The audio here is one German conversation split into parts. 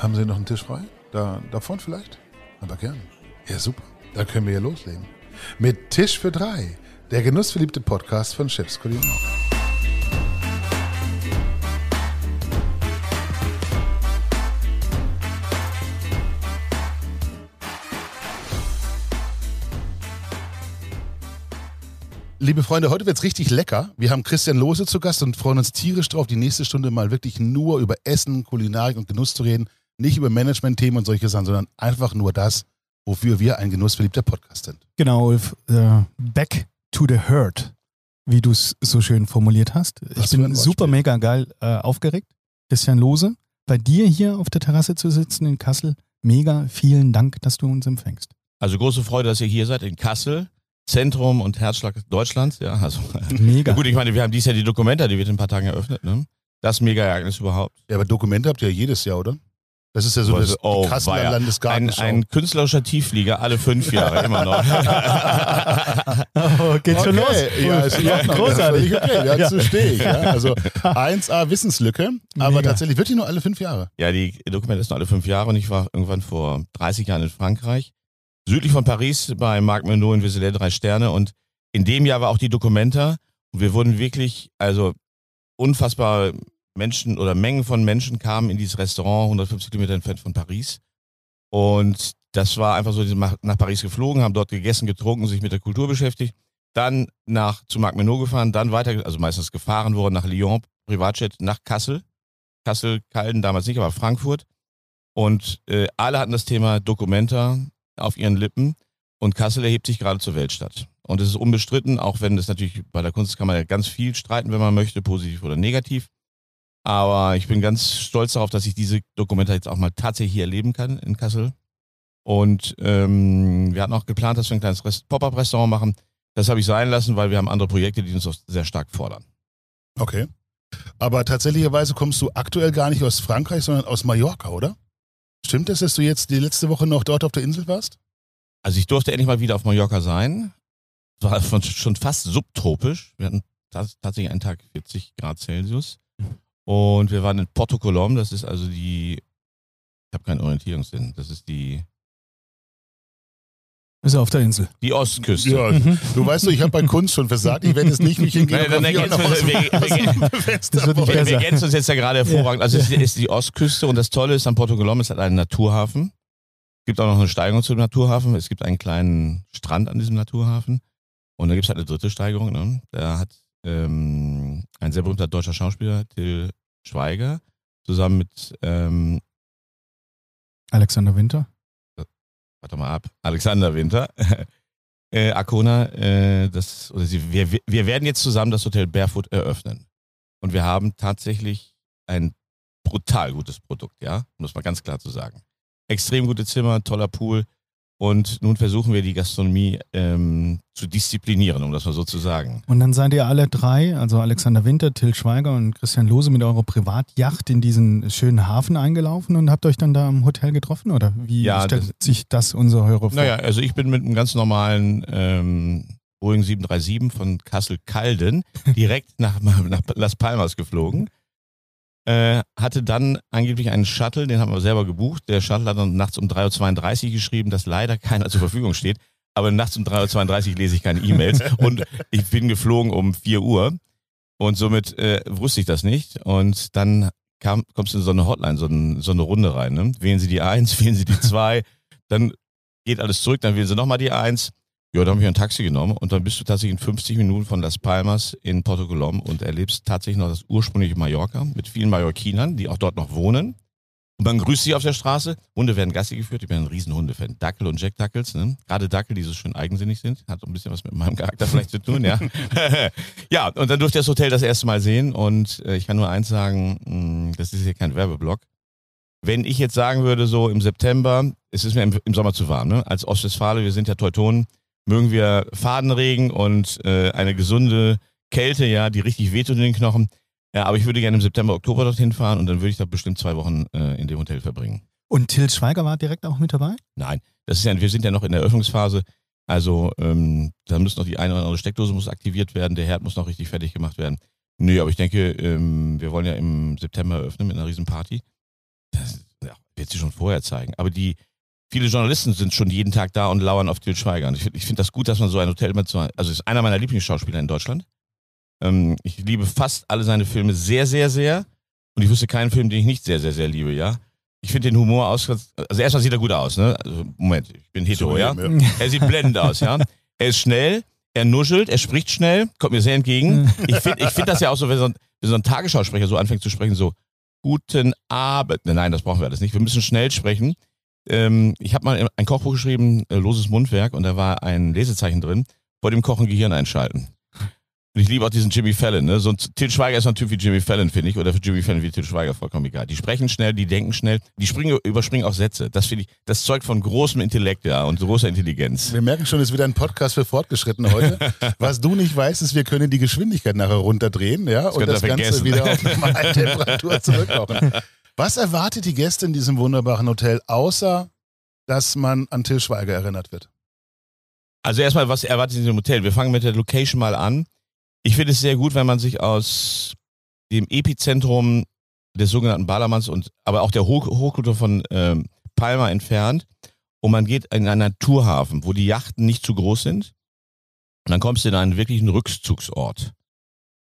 Haben Sie noch einen Tisch frei? Da, da vorne vielleicht? Aber gern. Ja, super. Dann können wir ja loslegen. Mit Tisch für drei. Der genussverliebte Podcast von Chefs Kulinar. Liebe Freunde, heute wird's richtig lecker. Wir haben Christian Lose zu Gast und freuen uns tierisch drauf, die nächste Stunde mal wirklich nur über Essen, Kulinarik und Genuss zu reden. Nicht über Management-Themen und solche Sachen, sondern einfach nur das, wofür wir ein genussverliebter Podcast sind. Genau, Ulf. Äh, back to the herd, wie du es so schön formuliert hast. Was ich bin super mega geil äh, aufgeregt. Christian Lose, bei dir hier auf der Terrasse zu sitzen in Kassel. Mega, vielen Dank, dass du uns empfängst. Also große Freude, dass ihr hier seid in Kassel, Zentrum und Herzschlag Deutschlands. Ja, also Mega. gut, ich meine, wir haben dieses Jahr die Dokumenta, die wird in ein paar Tagen eröffnet. Ne? Das Mega-Ereignis überhaupt. Ja, aber Dokumente habt ihr ja jedes Jahr, oder? Das ist ja so das Oh, die Kasseler weia. Ein, ein künstlerischer Tiefflieger, alle fünf Jahre, immer noch. Oh, geht schon los. Okay, ja, ist Ja, großartig. Okay, dazu Ja. stehe ich. Ja. Also 1A Wissenslücke, aber Mega. tatsächlich wird die nur alle fünf Jahre. ja, die Dokumenta ist noch alle fünf Jahre und ich war irgendwann vor 30 Jahren in Frankreich, südlich von Paris bei Marc Menot in Vézelay, drei Sterne. Und in dem Jahr war auch die Dokumenta und wir wurden wirklich, also unfassbar Menschen oder Mengen von Menschen kamen in dieses Restaurant, 150 Kilometer entfernt von Paris. Und das war einfach so, die nach Paris geflogen, haben dort gegessen, getrunken, sich mit der Kultur beschäftigt. Dann nach zu Marc Menot gefahren, dann weiter, also meistens gefahren worden nach Lyon, Privatjet, nach Kassel. Kassel, Calden damals nicht, aber Frankfurt. Und äh, alle hatten das Thema Documenta auf ihren Lippen. Und Kassel erhebt sich gerade zur Weltstadt. Und es ist unbestritten, auch wenn es natürlich bei der Kunst kann man ja ganz viel streiten, wenn man möchte, positiv oder negativ. Aber ich bin ganz stolz darauf, dass ich diese Dokumenta jetzt auch mal tatsächlich hier erleben kann in Kassel. Und ähm, wir hatten auch geplant, dass wir ein kleines Rest- Pop-up-Restaurant machen. Das habe ich sein lassen, weil wir haben andere Projekte, die uns auch sehr stark fordern. Okay. Aber tatsächlicherweise kommst du aktuell gar nicht aus Frankreich, sondern aus Mallorca, oder? Stimmt es, dass du jetzt die letzte Woche noch dort auf der Insel warst? Also ich durfte endlich mal wieder auf Mallorca sein. Es war schon fast subtropisch. Wir hatten tats- tatsächlich einen Tag 40 Grad Celsius. Und wir waren in Porto Colom, das ist also die, ich habe keinen Orientierungssinn, das ist die, Ist er auf der Insel. die Ostküste. Ja, Mhm. du weißt doch, ich habe bei Kunst schon versagt. Ich werde jetzt nicht mich hingehen Nein, dann ergänzen wir- ergänzen uns jetzt ja gerade hervorragend. Also es ist, ist die Ostküste und das Tolle ist an Porto Colom, es hat einen Naturhafen. Es gibt auch noch eine Steigerung zum Naturhafen. Es gibt einen kleinen Strand an diesem Naturhafen. Und da gibt es halt eine dritte Steigerung. Ne? Da hat ähm, ein sehr berühmter deutscher Schauspieler, Till Schweiger, zusammen mit, ähm, Alexander Winter. warte mal ab, Alexander Winter, äh, Arcona, äh, das, oder sie, wir, wir werden jetzt zusammen das Hotel Barefoot eröffnen. Und wir haben tatsächlich ein brutal gutes Produkt, ja, um das mal ganz klar zu sagen. Extrem gute Zimmer, toller Pool. Und nun versuchen wir die Gastronomie ähm, zu disziplinieren, um das mal so zu sagen. Und dann seid ihr alle drei, also Alexander Winter, Till Schweiger und Christian Lose mit eurer Privatyacht in diesen schönen Hafen eingelaufen und habt euch dann da im Hotel getroffen? Oder wie Ja, stellt sich das unsere Hörer vor? Naja, also ich bin mit einem ganz normalen ähm, Boeing 737 von Kassel-Calden direkt nach, nach Las Palmas geflogen. Äh, hatte dann angeblich einen Shuttle, den haben wir selber gebucht. Der Shuttle hat dann nachts um 3.32 Uhr geschrieben, dass leider keiner zur Verfügung steht. Aber nachts um 3.32 Uhr lese ich keine E-Mails und ich bin geflogen um 4 Uhr und somit äh, wusste ich das nicht. Und dann kam, kommst du in so eine Hotline, so, ein, so eine Runde rein. Ne? Wählen Sie die 1, wählen Sie die 2, dann geht alles zurück, dann wählen Sie nochmal die 1. Ja, dann habe ich ein Taxi genommen und dann bist du tatsächlich in 50 Minuten von Las Palmas in Porto Colom und erlebst tatsächlich noch das ursprüngliche Mallorca mit vielen Mallorquinern, die auch dort noch wohnen. Und man grüßt sie auf der Straße. Hunde werden Gassi geführt. Ich bin ein riesen Hundefan. Dackel und Jack Dackels. Ne? Gerade Dackel, die so schön eigensinnig sind. Hat so ein bisschen was mit meinem Charakter vielleicht zu tun, ja. ja, und dann durfte ich das Hotel das erste Mal sehen. Und äh, ich kann nur eins sagen, mh, das ist hier kein Werbeblock. Wenn ich jetzt sagen würde, so im September, es ist mir im, im Sommer zu warm, ne? Als Ostwestfale, wir sind ja Teutonen, mögen wir Fadenregen und äh, eine gesunde Kälte, ja, die richtig wehtut in den Knochen. Ja, aber ich würde gerne im September, Oktober dorthin fahren und dann würde ich da bestimmt zwei Wochen äh, in dem Hotel verbringen. Und Till Schweiger war direkt auch mit dabei? Nein, das ist ja, wir sind ja noch in der Eröffnungsphase. Also ähm, da muss noch die eine oder andere Steckdose muss aktiviert werden, der Herd muss noch richtig fertig gemacht werden. Nö, aber ich denke, ähm, wir wollen ja im September eröffnen mit einer riesen Party. Das, ja, wird sie schon vorher zeigen. Aber die, viele Journalisten sind schon jeden Tag da und lauern auf Til Schweiger. Und ich finde ich find das gut, dass man so ein Hotel immer zu, also ist einer meiner Lieblingsschauspieler in Deutschland. Ähm, ich liebe fast alle seine Filme sehr, sehr, sehr. Und ich wüsste keinen Film, den ich nicht sehr, sehr, sehr liebe, ja. Ich finde den Humor aus, also erstmal sieht er gut aus, ne? Also, Moment, ich bin hetero, ja? Er sieht blendend aus, ja. Er ist schnell, er nuschelt, er spricht schnell, kommt mir sehr entgegen. Ich finde ich find das ja auch so, wenn so, ein, wenn so ein Tagesschausprecher so anfängt zu sprechen, so, guten Abend. Nein, das brauchen wir alles nicht. Wir müssen schnell sprechen. Ähm, ich habe mal ein Kochbuch geschrieben, äh, Loses Mundwerk, und da war ein Lesezeichen drin, vor dem Kochen Gehirn einschalten. Und ich liebe auch diesen Jimmy Fallon. Ne? So ein Til Schweiger ist so ein Typ wie Jimmy Fallon, finde ich. Oder für Jimmy Fallon wie Til Schweiger, vollkommen egal. Die sprechen schnell, die denken schnell, die springen, überspringen auch Sätze. Das finde ich, das zeugt von großem Intellekt, ja, und großer Intelligenz. Wir merken schon, es ist wieder ein Podcast für Fortgeschrittene heute. Was du nicht weißt, ist, wir können die Geschwindigkeit nachher runterdrehen, ja, Das und das Ganze wieder auf normale Temperatur zurückkochen. Was erwartet die Gäste in diesem wunderbaren Hotel, außer dass man an Till Schweiger erinnert wird? Also erstmal, was erwartet in dem Hotel? Wir fangen mit der Location mal an. Ich finde es sehr gut, wenn man sich aus dem Epizentrum des sogenannten Ballermanns und aber auch der Hoch Hochkultur von ähm, Palma entfernt und man geht in einen Naturhafen, wo die Yachten nicht zu groß sind. Und dann kommst du in einen wirklichen Rückzugsort.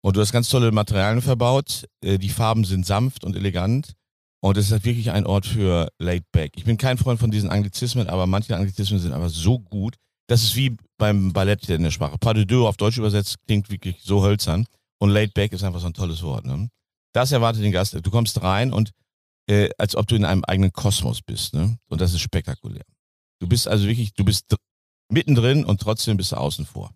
Und du hast ganz tolle Materialien verbaut. Äh, Die Farben sind sanft und elegant. Und es ist halt wirklich ein Ort für Laid Back. Ich bin kein Freund von diesen Anglizismen, aber manche Anglizismen sind aber so gut. Das ist wie beim Ballett in der Sprache. Pas de deux auf Deutsch übersetzt klingt wirklich so hölzern. Und Laid Back ist einfach so ein tolles Wort. Ne? Das erwartet den Gast. Du kommst rein und äh, als ob du in einem eigenen Kosmos bist. Ne? Und das ist spektakulär. Du bist also wirklich, du bist dr- mittendrin und trotzdem bist du außen vor.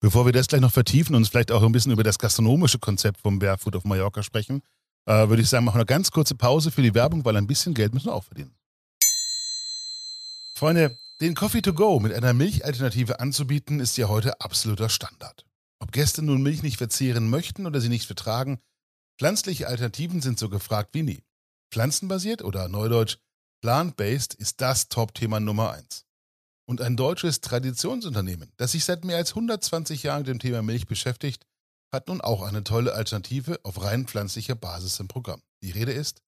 Bevor wir das gleich noch vertiefen und uns vielleicht auch ein bisschen über das gastronomische Konzept vom Barefoot auf Mallorca sprechen, äh, würde ich sagen, machen wir eine ganz kurze Pause für die Werbung, weil ein bisschen Geld müssen wir auch verdienen. Freunde, den Coffee to go mit einer Milchalternative anzubieten, ist ja heute absoluter Standard. Ob Gäste nun Milch nicht verzehren möchten oder sie nicht vertragen, pflanzliche Alternativen sind so gefragt wie nie. Pflanzenbasiert oder neudeutsch plant-based ist das Top-Thema Nummer eins. Und ein deutsches Traditionsunternehmen, das sich seit mehr als 120 Jahren mit dem Thema Milch beschäftigt, hat nun auch eine tolle Alternative auf rein pflanzlicher Basis im Programm. Die Rede ist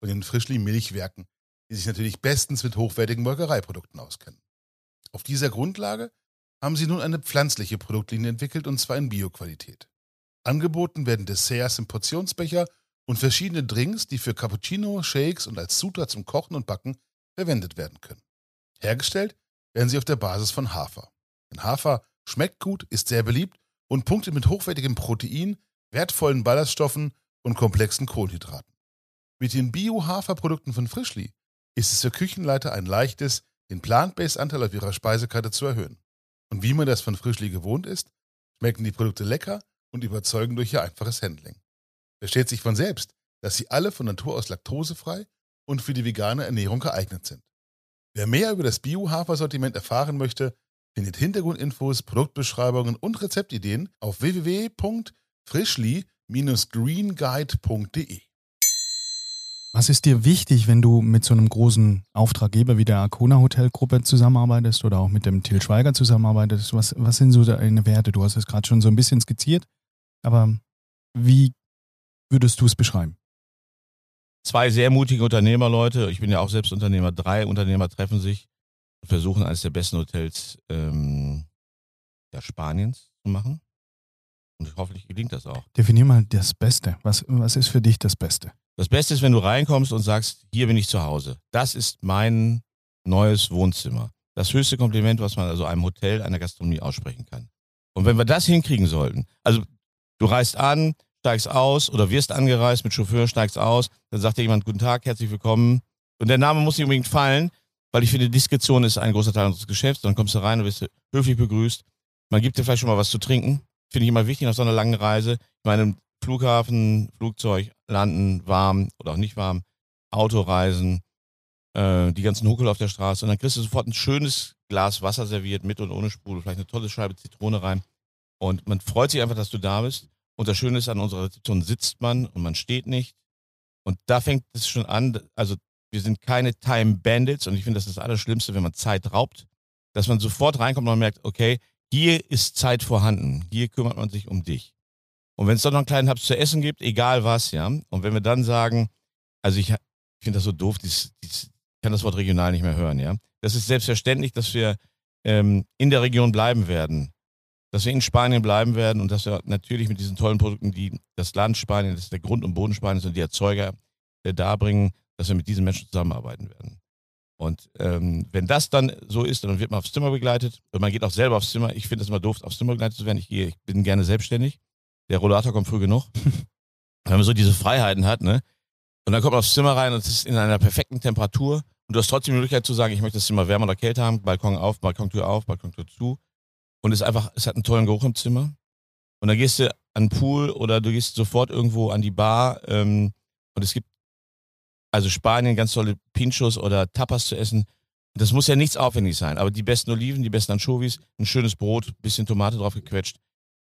von den Frischli Milchwerken, die sich natürlich bestens mit hochwertigen Molkereiprodukten auskennen. Auf dieser Grundlage haben sie nun eine pflanzliche Produktlinie entwickelt und zwar in Bioqualität. Angeboten werden Desserts im Portionsbecher und verschiedene Drinks, die für Cappuccino, Shakes und als Zutat zum Kochen und Backen verwendet werden können. Hergestellt werden sie auf der Basis von Hafer. Denn Hafer schmeckt gut, ist sehr beliebt und punktet mit hochwertigem Protein, wertvollen Ballaststoffen und komplexen Kohlenhydraten. Mit den Bio-Haferprodukten von Frischli ist es für Küchenleiter ein leichtes, den Plant-Based-Anteil auf ihrer Speisekarte zu erhöhen. Und wie man das von Frischli gewohnt ist, schmecken die Produkte lecker und überzeugen durch ihr einfaches Handling. Versteht sich von selbst, dass sie alle von Natur aus laktosefrei und für die vegane Ernährung geeignet sind. Wer mehr über das Bio-Hafer-Sortiment erfahren möchte, findet Hintergrundinfos, Produktbeschreibungen und Rezeptideen auf www.frischli-greenguide.de. Was ist dir wichtig, wenn du mit so einem großen Auftraggeber wie der Arcona Hotelgruppe zusammenarbeitest oder auch mit dem Til Schweiger zusammenarbeitest? Was, was sind so deine Werte? Du hast es gerade schon so ein bisschen skizziert, aber wie würdest du es beschreiben? Zwei sehr mutige Unternehmerleute. Ich bin ja auch selbst Unternehmer. Drei Unternehmer treffen sich versuchen, eines der besten Hotels ähm, ja, Spaniens zu machen. Und hoffentlich gelingt das auch. Definier mal das Beste. Was, was ist für dich das Beste? Das Beste ist, wenn du reinkommst und sagst, hier bin ich zu Hause. Das ist mein neues Wohnzimmer. Das höchste Kompliment, was man also einem Hotel, einer Gastronomie aussprechen kann. Und wenn wir das hinkriegen sollten, also du reist an, steigst aus oder wirst angereist mit Chauffeur, steigst aus, dann sagt dir jemand, guten Tag, herzlich willkommen. Und der Name muss nicht unbedingt fallen, weil ich finde, Diskretion ist ein großer Teil unseres Geschäfts. Dann kommst du rein und wirst höflich begrüßt. Man gibt dir vielleicht schon mal was zu trinken. Finde ich immer wichtig nach so einer langen Reise. Ich meine, Flughafen, Flugzeug, landen, warm oder auch nicht warm, Autoreisen, äh, die ganzen Huckel auf der Straße. Und dann kriegst du sofort ein schönes Glas Wasser serviert, mit und ohne Sprudel, vielleicht eine tolle Scheibe Zitrone rein. Und man freut sich einfach, dass du da bist. Und das Schöne ist, an unserer Rezeption sitzt man und man steht nicht. Und da fängt es schon an, also wir sind keine Time Bandits und ich finde, das ist das Allerschlimmste, wenn man Zeit raubt, dass man sofort reinkommt und man merkt, okay, hier ist Zeit vorhanden, hier kümmert man sich um dich. Und wenn es dann noch einen kleinen Haps zu essen gibt, egal was, ja. Und wenn wir dann sagen, also ich ich finde das so doof, dies, dies, ich kann das Wort regional nicht mehr hören, ja. Das ist selbstverständlich, dass wir ähm, in der Region bleiben werden. Dass wir in Spanien bleiben werden und dass wir natürlich mit diesen tollen Produkten, die das Land Spanien, das ist der Grund- und Boden Spaniens und die Erzeuger äh, darbringen, dass wir mit diesen Menschen zusammenarbeiten werden. Und ähm, wenn das dann so ist, dann wird man aufs Zimmer begleitet und man geht auch selber aufs Zimmer. Ich finde es immer doof, aufs Zimmer begleitet zu werden. Ich, gehe, ich bin gerne selbstständig. Der Rollator kommt früh genug. wenn man so diese Freiheiten hat, ne? Und dann kommt man aufs Zimmer rein und es ist in einer perfekten Temperatur und du hast trotzdem die Möglichkeit zu sagen, ich möchte das Zimmer wärmer oder kälter haben, Balkon auf, Balkontür auf, Balkontür zu. Und es ist einfach, es hat einen tollen Geruch im Zimmer. Und dann gehst du an den Pool oder du gehst sofort irgendwo an die Bar ähm, und es gibt also Spanien ganz tolle Pinchos oder Tapas zu essen. Das muss ja nichts aufwendig sein, aber die besten Oliven, die besten Anchovies, ein schönes Brot, bisschen Tomate drauf gequetscht,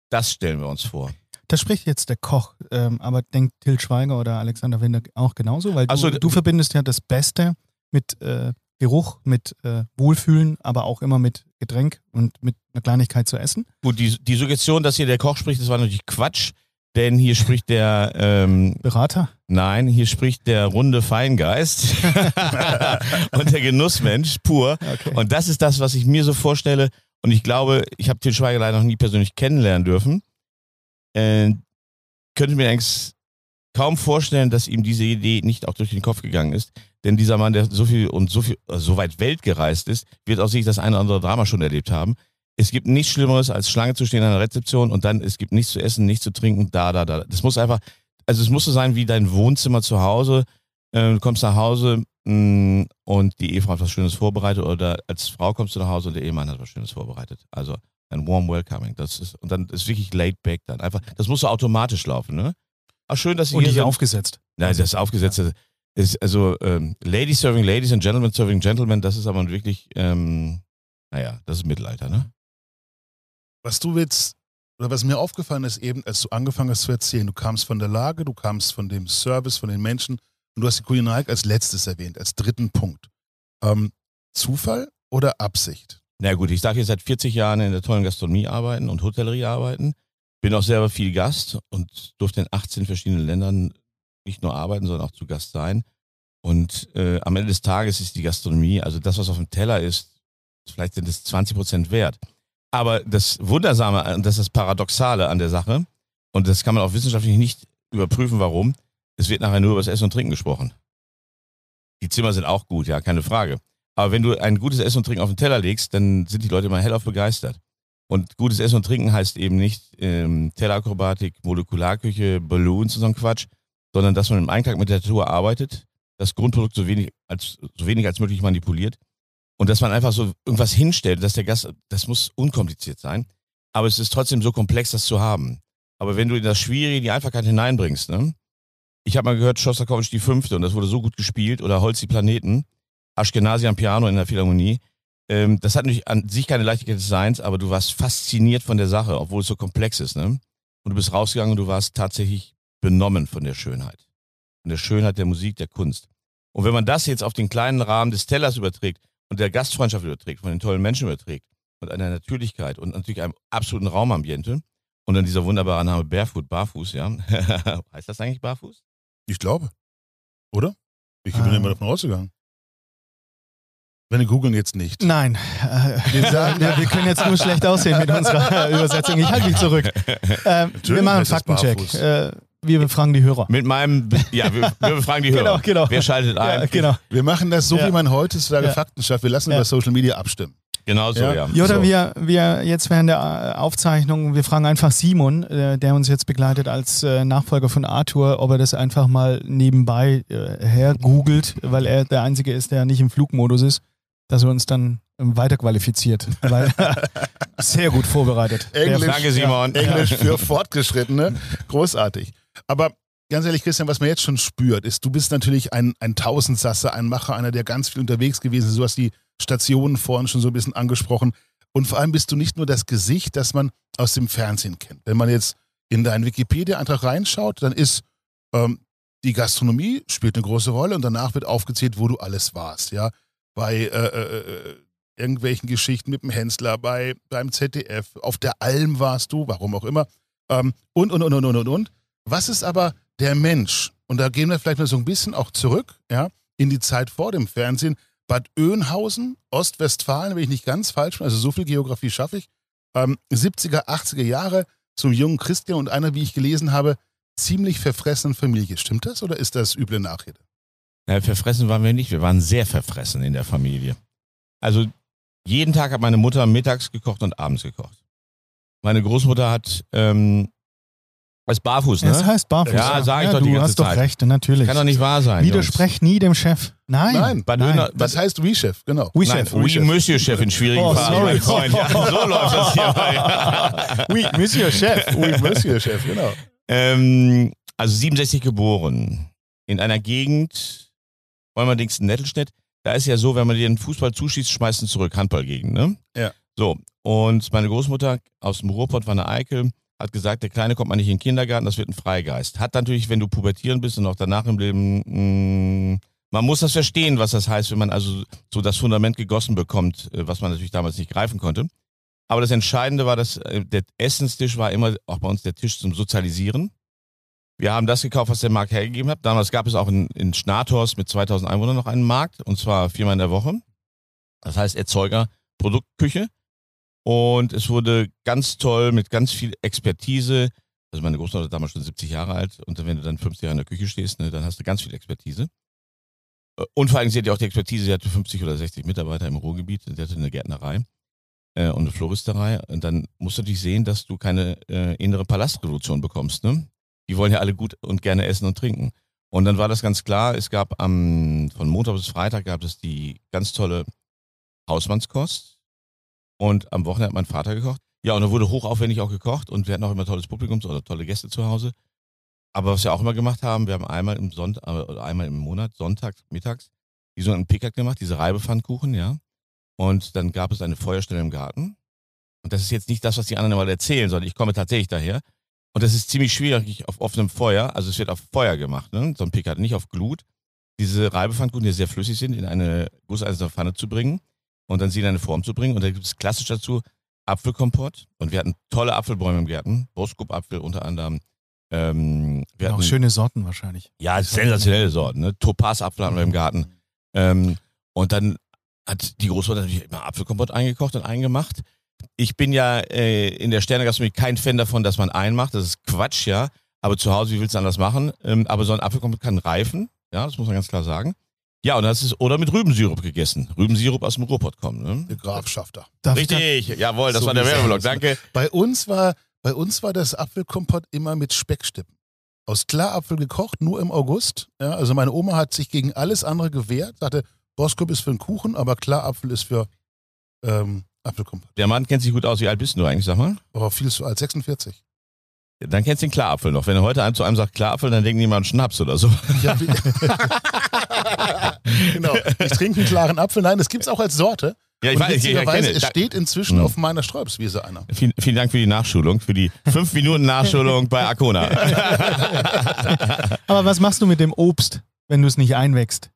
das stellen wir uns vor. Das spricht jetzt der Koch, ähm, aber denkt Till Schweiger oder Alexander Winder auch genauso? Weil du, Also, du verbindest ja das Beste mit äh, Geruch, mit äh, Wohlfühlen, aber auch immer mit Getränk und mit einer Kleinigkeit zu essen. Gut, die, die Suggestion, dass hier der Koch spricht, das war natürlich Quatsch, denn hier spricht der, ähm, Berater? nein, hier spricht der runde Feingeist und der Genussmensch pur. Okay. Und das ist das, was ich mir so vorstelle. Und ich glaube, ich habe Til Schweiger leider noch nie persönlich kennenlernen dürfen. Äh, könnte mir eigentlich kaum vorstellen, dass ihm diese Idee nicht auch durch den Kopf gegangen ist. Denn dieser Mann, der so viel und so viel, äh, so weit Welt gereist ist, wird auch sich das eine oder andere Drama schon erlebt haben. Es gibt nichts Schlimmeres, als Schlange zu stehen an der Rezeption und dann, es gibt nichts zu essen, nichts zu trinken, da, da, da. Das muss einfach, also es muss so sein wie dein Wohnzimmer zu Hause. Äh, du kommst nach Hause mh, und die Ehefrau hat was Schönes vorbereitet oder als Frau kommst du nach Hause und der Ehemann hat was Schönes vorbereitet. Also ein warm welcoming. Das ist, und dann ist wirklich laid back dann einfach. Das muss so automatisch laufen, ne? Ach, schön, dass Sie Und hier nicht sind. aufgesetzt. Nein, das aufgesetzte ist also ähm, Ladies serving Ladies and Gentlemen serving Gentlemen, das ist aber wirklich, ähm, naja, das ist Mittelalter, ne? Was du jetzt, oder was mir aufgefallen ist, eben, als du angefangen hast zu erzählen, du kamst von der Lage, du kamst von dem Service, von den Menschen und du hast die Kulinarik als letztes erwähnt, als dritten Punkt. Ähm, Zufall oder Absicht? Na gut, ich darf hier seit 40 Jahren in der tollen Gastronomie arbeiten und Hotellerie arbeiten. Bin auch selber viel Gast und durfte in 18 verschiedenen Ländern nicht nur arbeiten, sondern auch zu Gast sein. Und äh, am Ende des Tages ist die Gastronomie, also das, was auf dem Teller ist, vielleicht sind es 20 Prozent wert. Aber das Wundersame und das ist das Paradoxale an der Sache, und das kann man auch wissenschaftlich nicht überprüfen, warum, es wird nachher nur über das Essen und Trinken gesprochen. Die Zimmer sind auch gut, ja, keine Frage. Aber wenn du ein gutes Essen und Trinken auf den Teller legst, dann sind die Leute immer hellauf begeistert. Und gutes Essen und Trinken heißt eben nicht ähm, Tellerakrobatik, Molekularküche, Balloons und so ein Quatsch, sondern dass man im Einklang mit der Natur arbeitet, das Grundprodukt so wenig als, so wenig als möglich manipuliert und dass man einfach so irgendwas hinstellt, dass der Gast, das muss unkompliziert sein, aber es ist trotzdem so komplex, das zu haben. Aber wenn du in das Schwierige die Einfachheit hineinbringst, ne? Ich habe mal gehört, Schostakowitsch die Fünfte und das wurde so gut gespielt oder Holz die Planeten, Ashkenazi am Piano in der Philharmonie. Ähm, das hat natürlich an sich keine Leichtigkeit des Seins, aber du warst fasziniert von der Sache, obwohl es so komplex ist, ne? Und du bist rausgegangen und du warst tatsächlich benommen von der Schönheit. Von der Schönheit der Musik, der Kunst. Und wenn man das jetzt auf den kleinen Rahmen des Tellers überträgt und der Gastfreundschaft überträgt, von den tollen Menschen überträgt und einer Natürlichkeit und natürlich einem absoluten Raumambiente und dann dieser wunderbare Name Barefoot, Barfuß, ja. heißt das eigentlich Barfuß? Ich glaube. Oder? Ich bin Ah. immer davon ausgegangen. Wenn wir googeln jetzt nicht. Nein, äh, wir, sagen, wir, wir können jetzt nur schlecht aussehen mit unserer Übersetzung. Ich halte mich zurück. Äh, wir machen einen Faktencheck. barfuß. Äh, wir befragen die Hörer. Mit meinem, ja, wir, wir befragen die Hörer. Genau, genau. Wer schaltet ein? Ja, genau. Wir machen das so, Ja. wie man heutzutage Ja. Fakten schafft. Wir lassen Ja. über Social Media abstimmen. Genau so, Ja. ja. Joder so. wir, wir jetzt während der äh, Aufzeichnung, wir fragen einfach Simon, äh, der uns jetzt begleitet als äh, Nachfolger von Arthur, ob er das einfach mal nebenbei äh, hergoogelt, weil er der Einzige ist, der nicht im Flugmodus ist, dass er uns dann ähm, weiterqualifiziert. Weil sehr gut vorbereitet. Englisch. Danke, Simon. Englisch für Fortgeschrittene. Großartig. Aber ganz ehrlich, Christian, was man jetzt schon spürt, ist, du bist natürlich ein, ein Tausendsasser, ein Macher, einer, der ganz viel unterwegs gewesen ist. Du hast die Stationen vorhin schon so ein bisschen angesprochen. Und vor allem bist du nicht nur das Gesicht, das man aus dem Fernsehen kennt. Wenn man jetzt in deinen Wikipedia-Eintrag reinschaut, dann ist ähm, die Gastronomie spielt eine große Rolle und danach wird aufgezählt, wo du alles warst. Ja, bei äh, äh, äh, irgendwelchen Geschichten mit dem Hensler, bei beim ZDF, auf der Alm warst du, warum auch immer. Ähm, und, und, und, und, und, und, und. Was ist aber der Mensch und da gehen wir vielleicht mal so ein bisschen auch zurück, ja, in die Zeit vor dem Fernsehen. Bad Oeynhausen, Ostwestfalen, wenn ich nicht ganz falsch bin, also so viel Geografie schaffe ich. Ähm, 70er, 80er Jahre zum jungen Christian und einer, wie ich gelesen habe, ziemlich verfressenen Familie. Stimmt das oder ist das üble Nachrede? Ja, verfressen waren wir nicht. Wir waren sehr verfressen in der Familie. Also jeden Tag hat meine Mutter mittags gekocht und abends gekocht. Meine Großmutter hat ähm, als barfuß, ne? Das heißt barfuß. Ja, sag ich doch du die ganze hast doch Zeit. recht, natürlich. Kann doch nicht wahr sein. Widersprech nie dem Chef. Nein. Nein, Nein. Das heißt We-Chef, genau. Oui, Nein, Chef. oui, Monsieur Chef in schwierigen Oh, Phasen, sorry. mein Freund. Ja, so läuft das hier. Oui, Monsieur Chef. Oui, Monsieur Chef, genau. ähm, also 67 geboren. In einer Gegend, Olmerdings Nettelstedt. Da ist ja so, wenn man dir den Fußball zuschießt, schmeißt ihn zurück. Handballgegend, ne? Ja. So. Und meine Großmutter aus dem Ruhrpott, Wanne Eickel, hat gesagt, der Kleine kommt mal nicht in den Kindergarten, das wird ein Freigeist. Hat natürlich, wenn du pubertieren bist und auch danach im Leben, mh, man muss das verstehen, was das heißt, wenn man also so das Fundament gegossen bekommt, äh, was man natürlich damals nicht greifen konnte. Aber das Entscheidende war, dass äh, der Essenstisch war immer auch bei uns der Tisch zum Sozialisieren. Wir haben das gekauft, was der Markt hergegeben hat. Damals gab es auch in, in Schnathorst mit 2000 Einwohnern noch einen Markt, und zwar viermal in der Woche. Das heißt Erzeuger, Produktküche. Und es wurde ganz toll mit ganz viel Expertise. Also meine Großmutter damals schon 70 Jahre alt und wenn du dann 50 Jahre in der Küche stehst, ne, dann hast du ganz viel Expertise. Äh, Und vor allem, sie hat ja auch die Expertise, sie hatte 50 oder 60 Mitarbeiter im Ruhrgebiet, sie hatte eine Gärtnerei äh, und eine Floristerei. Und dann musst du natürlich sehen, dass du keine äh, innere Palastrevolution bekommst. Ne? Die wollen ja alle gut und gerne essen und trinken. Und dann war das ganz klar, es gab am, von Montag bis Freitag gab es die ganz tolle Hausmannskost. Und am Wochenende hat mein Vater gekocht. Ja, und da wurde hochaufwendig auch gekocht und wir hatten auch immer tolles Publikum oder tolle Gäste zu Hause. Aber was wir auch immer gemacht haben, wir haben einmal im Sonntag, oder einmal im Monat, sonntags, mittags, die so einen Pickhack gemacht, diese Reibepfannkuchen, ja. Und dann gab es eine Feuerstelle im Garten. Und das ist jetzt nicht das, was die anderen mal erzählen, sondern ich komme tatsächlich daher. Und das ist ziemlich schwierig auf offenem Feuer. Also es wird auf Feuer gemacht, ne? So ein Pickhack, nicht auf Glut. Diese Reibepfannkuchen, die sehr flüssig sind, in eine gusseiserne Pfanne zu bringen und dann sie in eine Form zu bringen. Und da gibt es klassisch dazu Apfelkompott. Und wir hatten tolle Apfelbäume im Garten. Boskop-Apfel unter anderem. Ähm, wir Auch hatten, schöne Sorten wahrscheinlich. ja, sensationelle Sorten. Ne? Topazapfel hatten wir im Garten. Ähm, und dann hat die Großmutter natürlich immer Apfelkompott eingekocht und eingemacht. Ich bin ja äh, in der Sternegastronomie kein Fan davon, dass man einmacht. Das ist Quatsch, ja. Aber zu Hause, wie willst du anders machen? Ähm, aber so ein Apfelkompott kann reifen. Ja, das muss man ganz klar sagen. Ja, und das ist, oder mit Rübensirup gegessen. Rübensirup aus dem Ruhrpott kommen. Ne? Der Grafschafter. Darf ich da- Richtig, jawohl, das So war der Werbeblock. Danke. Bei uns war, bei uns war das Apfelkompott immer mit Speckstippen. Aus Klarapfel gekocht, nur im August. Ja, also meine Oma hat sich gegen alles andere gewehrt, sagte, Boskop ist für einen Kuchen, aber Klarapfel ist für ähm, Apfelkompott. Der Mann kennt sich gut aus. Wie alt bist du eigentlich, sag mal? Aber viel zu alt, 46. Dann kennst du den Klarapfel noch. Wenn du heute einem zu einem sagt Klarapfel, dann denken die mal an Schnaps oder so. Hab, genau. Ich trinke einen klaren Apfel. Nein, das gibt's auch als Sorte. Ja, ich Und weiß, ich, erkenne. es steht inzwischen Hm. auf meiner Sträubswiese einer. Vielen, vielen Dank für die Nachschulung, für die fünf Minuten Nachschulung bei Arcona. Aber was machst du mit dem Obst, wenn du es nicht einwächst?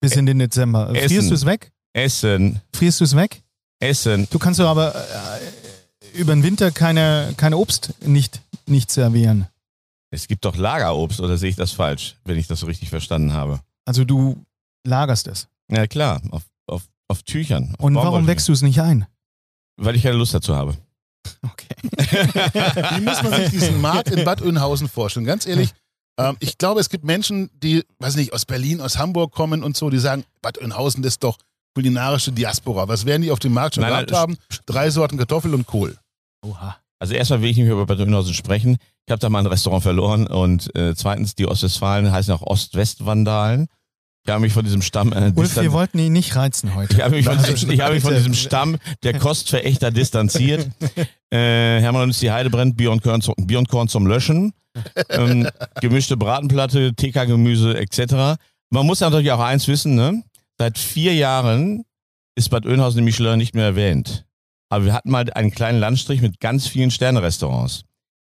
Bis in den Dezember. Essen. Frierst du es weg? Essen, Frierst du es weg? Essen. Du kannst doch aber äh, über den Winter keine, keine Obst nicht, nicht servieren. Es gibt doch Lagerobst, oder sehe ich das falsch, wenn ich das so richtig verstanden habe? Also du lagerst es. Ja klar, auf, auf, auf Tüchern. Auf Und warum wächst du es nicht ein? Weil ich keine Lust dazu habe. Okay. Wie muss man sich diesen Markt in Bad Oeynhausen vorstellen? Ganz ehrlich, ähm, ich glaube, es gibt Menschen, die, weiß nicht, aus Berlin, aus Hamburg kommen und so, die sagen, Bad Oeynhausen ist doch kulinarische Diaspora. Was werden die auf dem Markt schon Nein, gehabt nein, haben? Drei Sorten Kartoffel und Kohl. Oha. Also erstmal will ich nicht mehr über Bad Oeynhausen sprechen. Ich habe da mal ein Restaurant verloren und äh, zweitens, die Ostwestfalen heißen auch Ost-West-Vandalen. Ich habe mich von diesem Stamm äh, Ulf, wir wollten ihn nicht reizen heute. ich habe mich, diesem, ich habe mich von diesem Stamm der Kostverächter distanziert. Äh, Hermann und uns die Heide brennt, Bier und Korn zum, zum Löschen. Ähm, gemischte Bratenplatte, TK-Gemüse etc. Man muss natürlich auch eins wissen, ne? seit vier Jahren ist Bad Oeynhausen im Michelin nicht mehr erwähnt. Aber wir hatten mal einen kleinen Landstrich mit ganz vielen Sterne-Restaurants.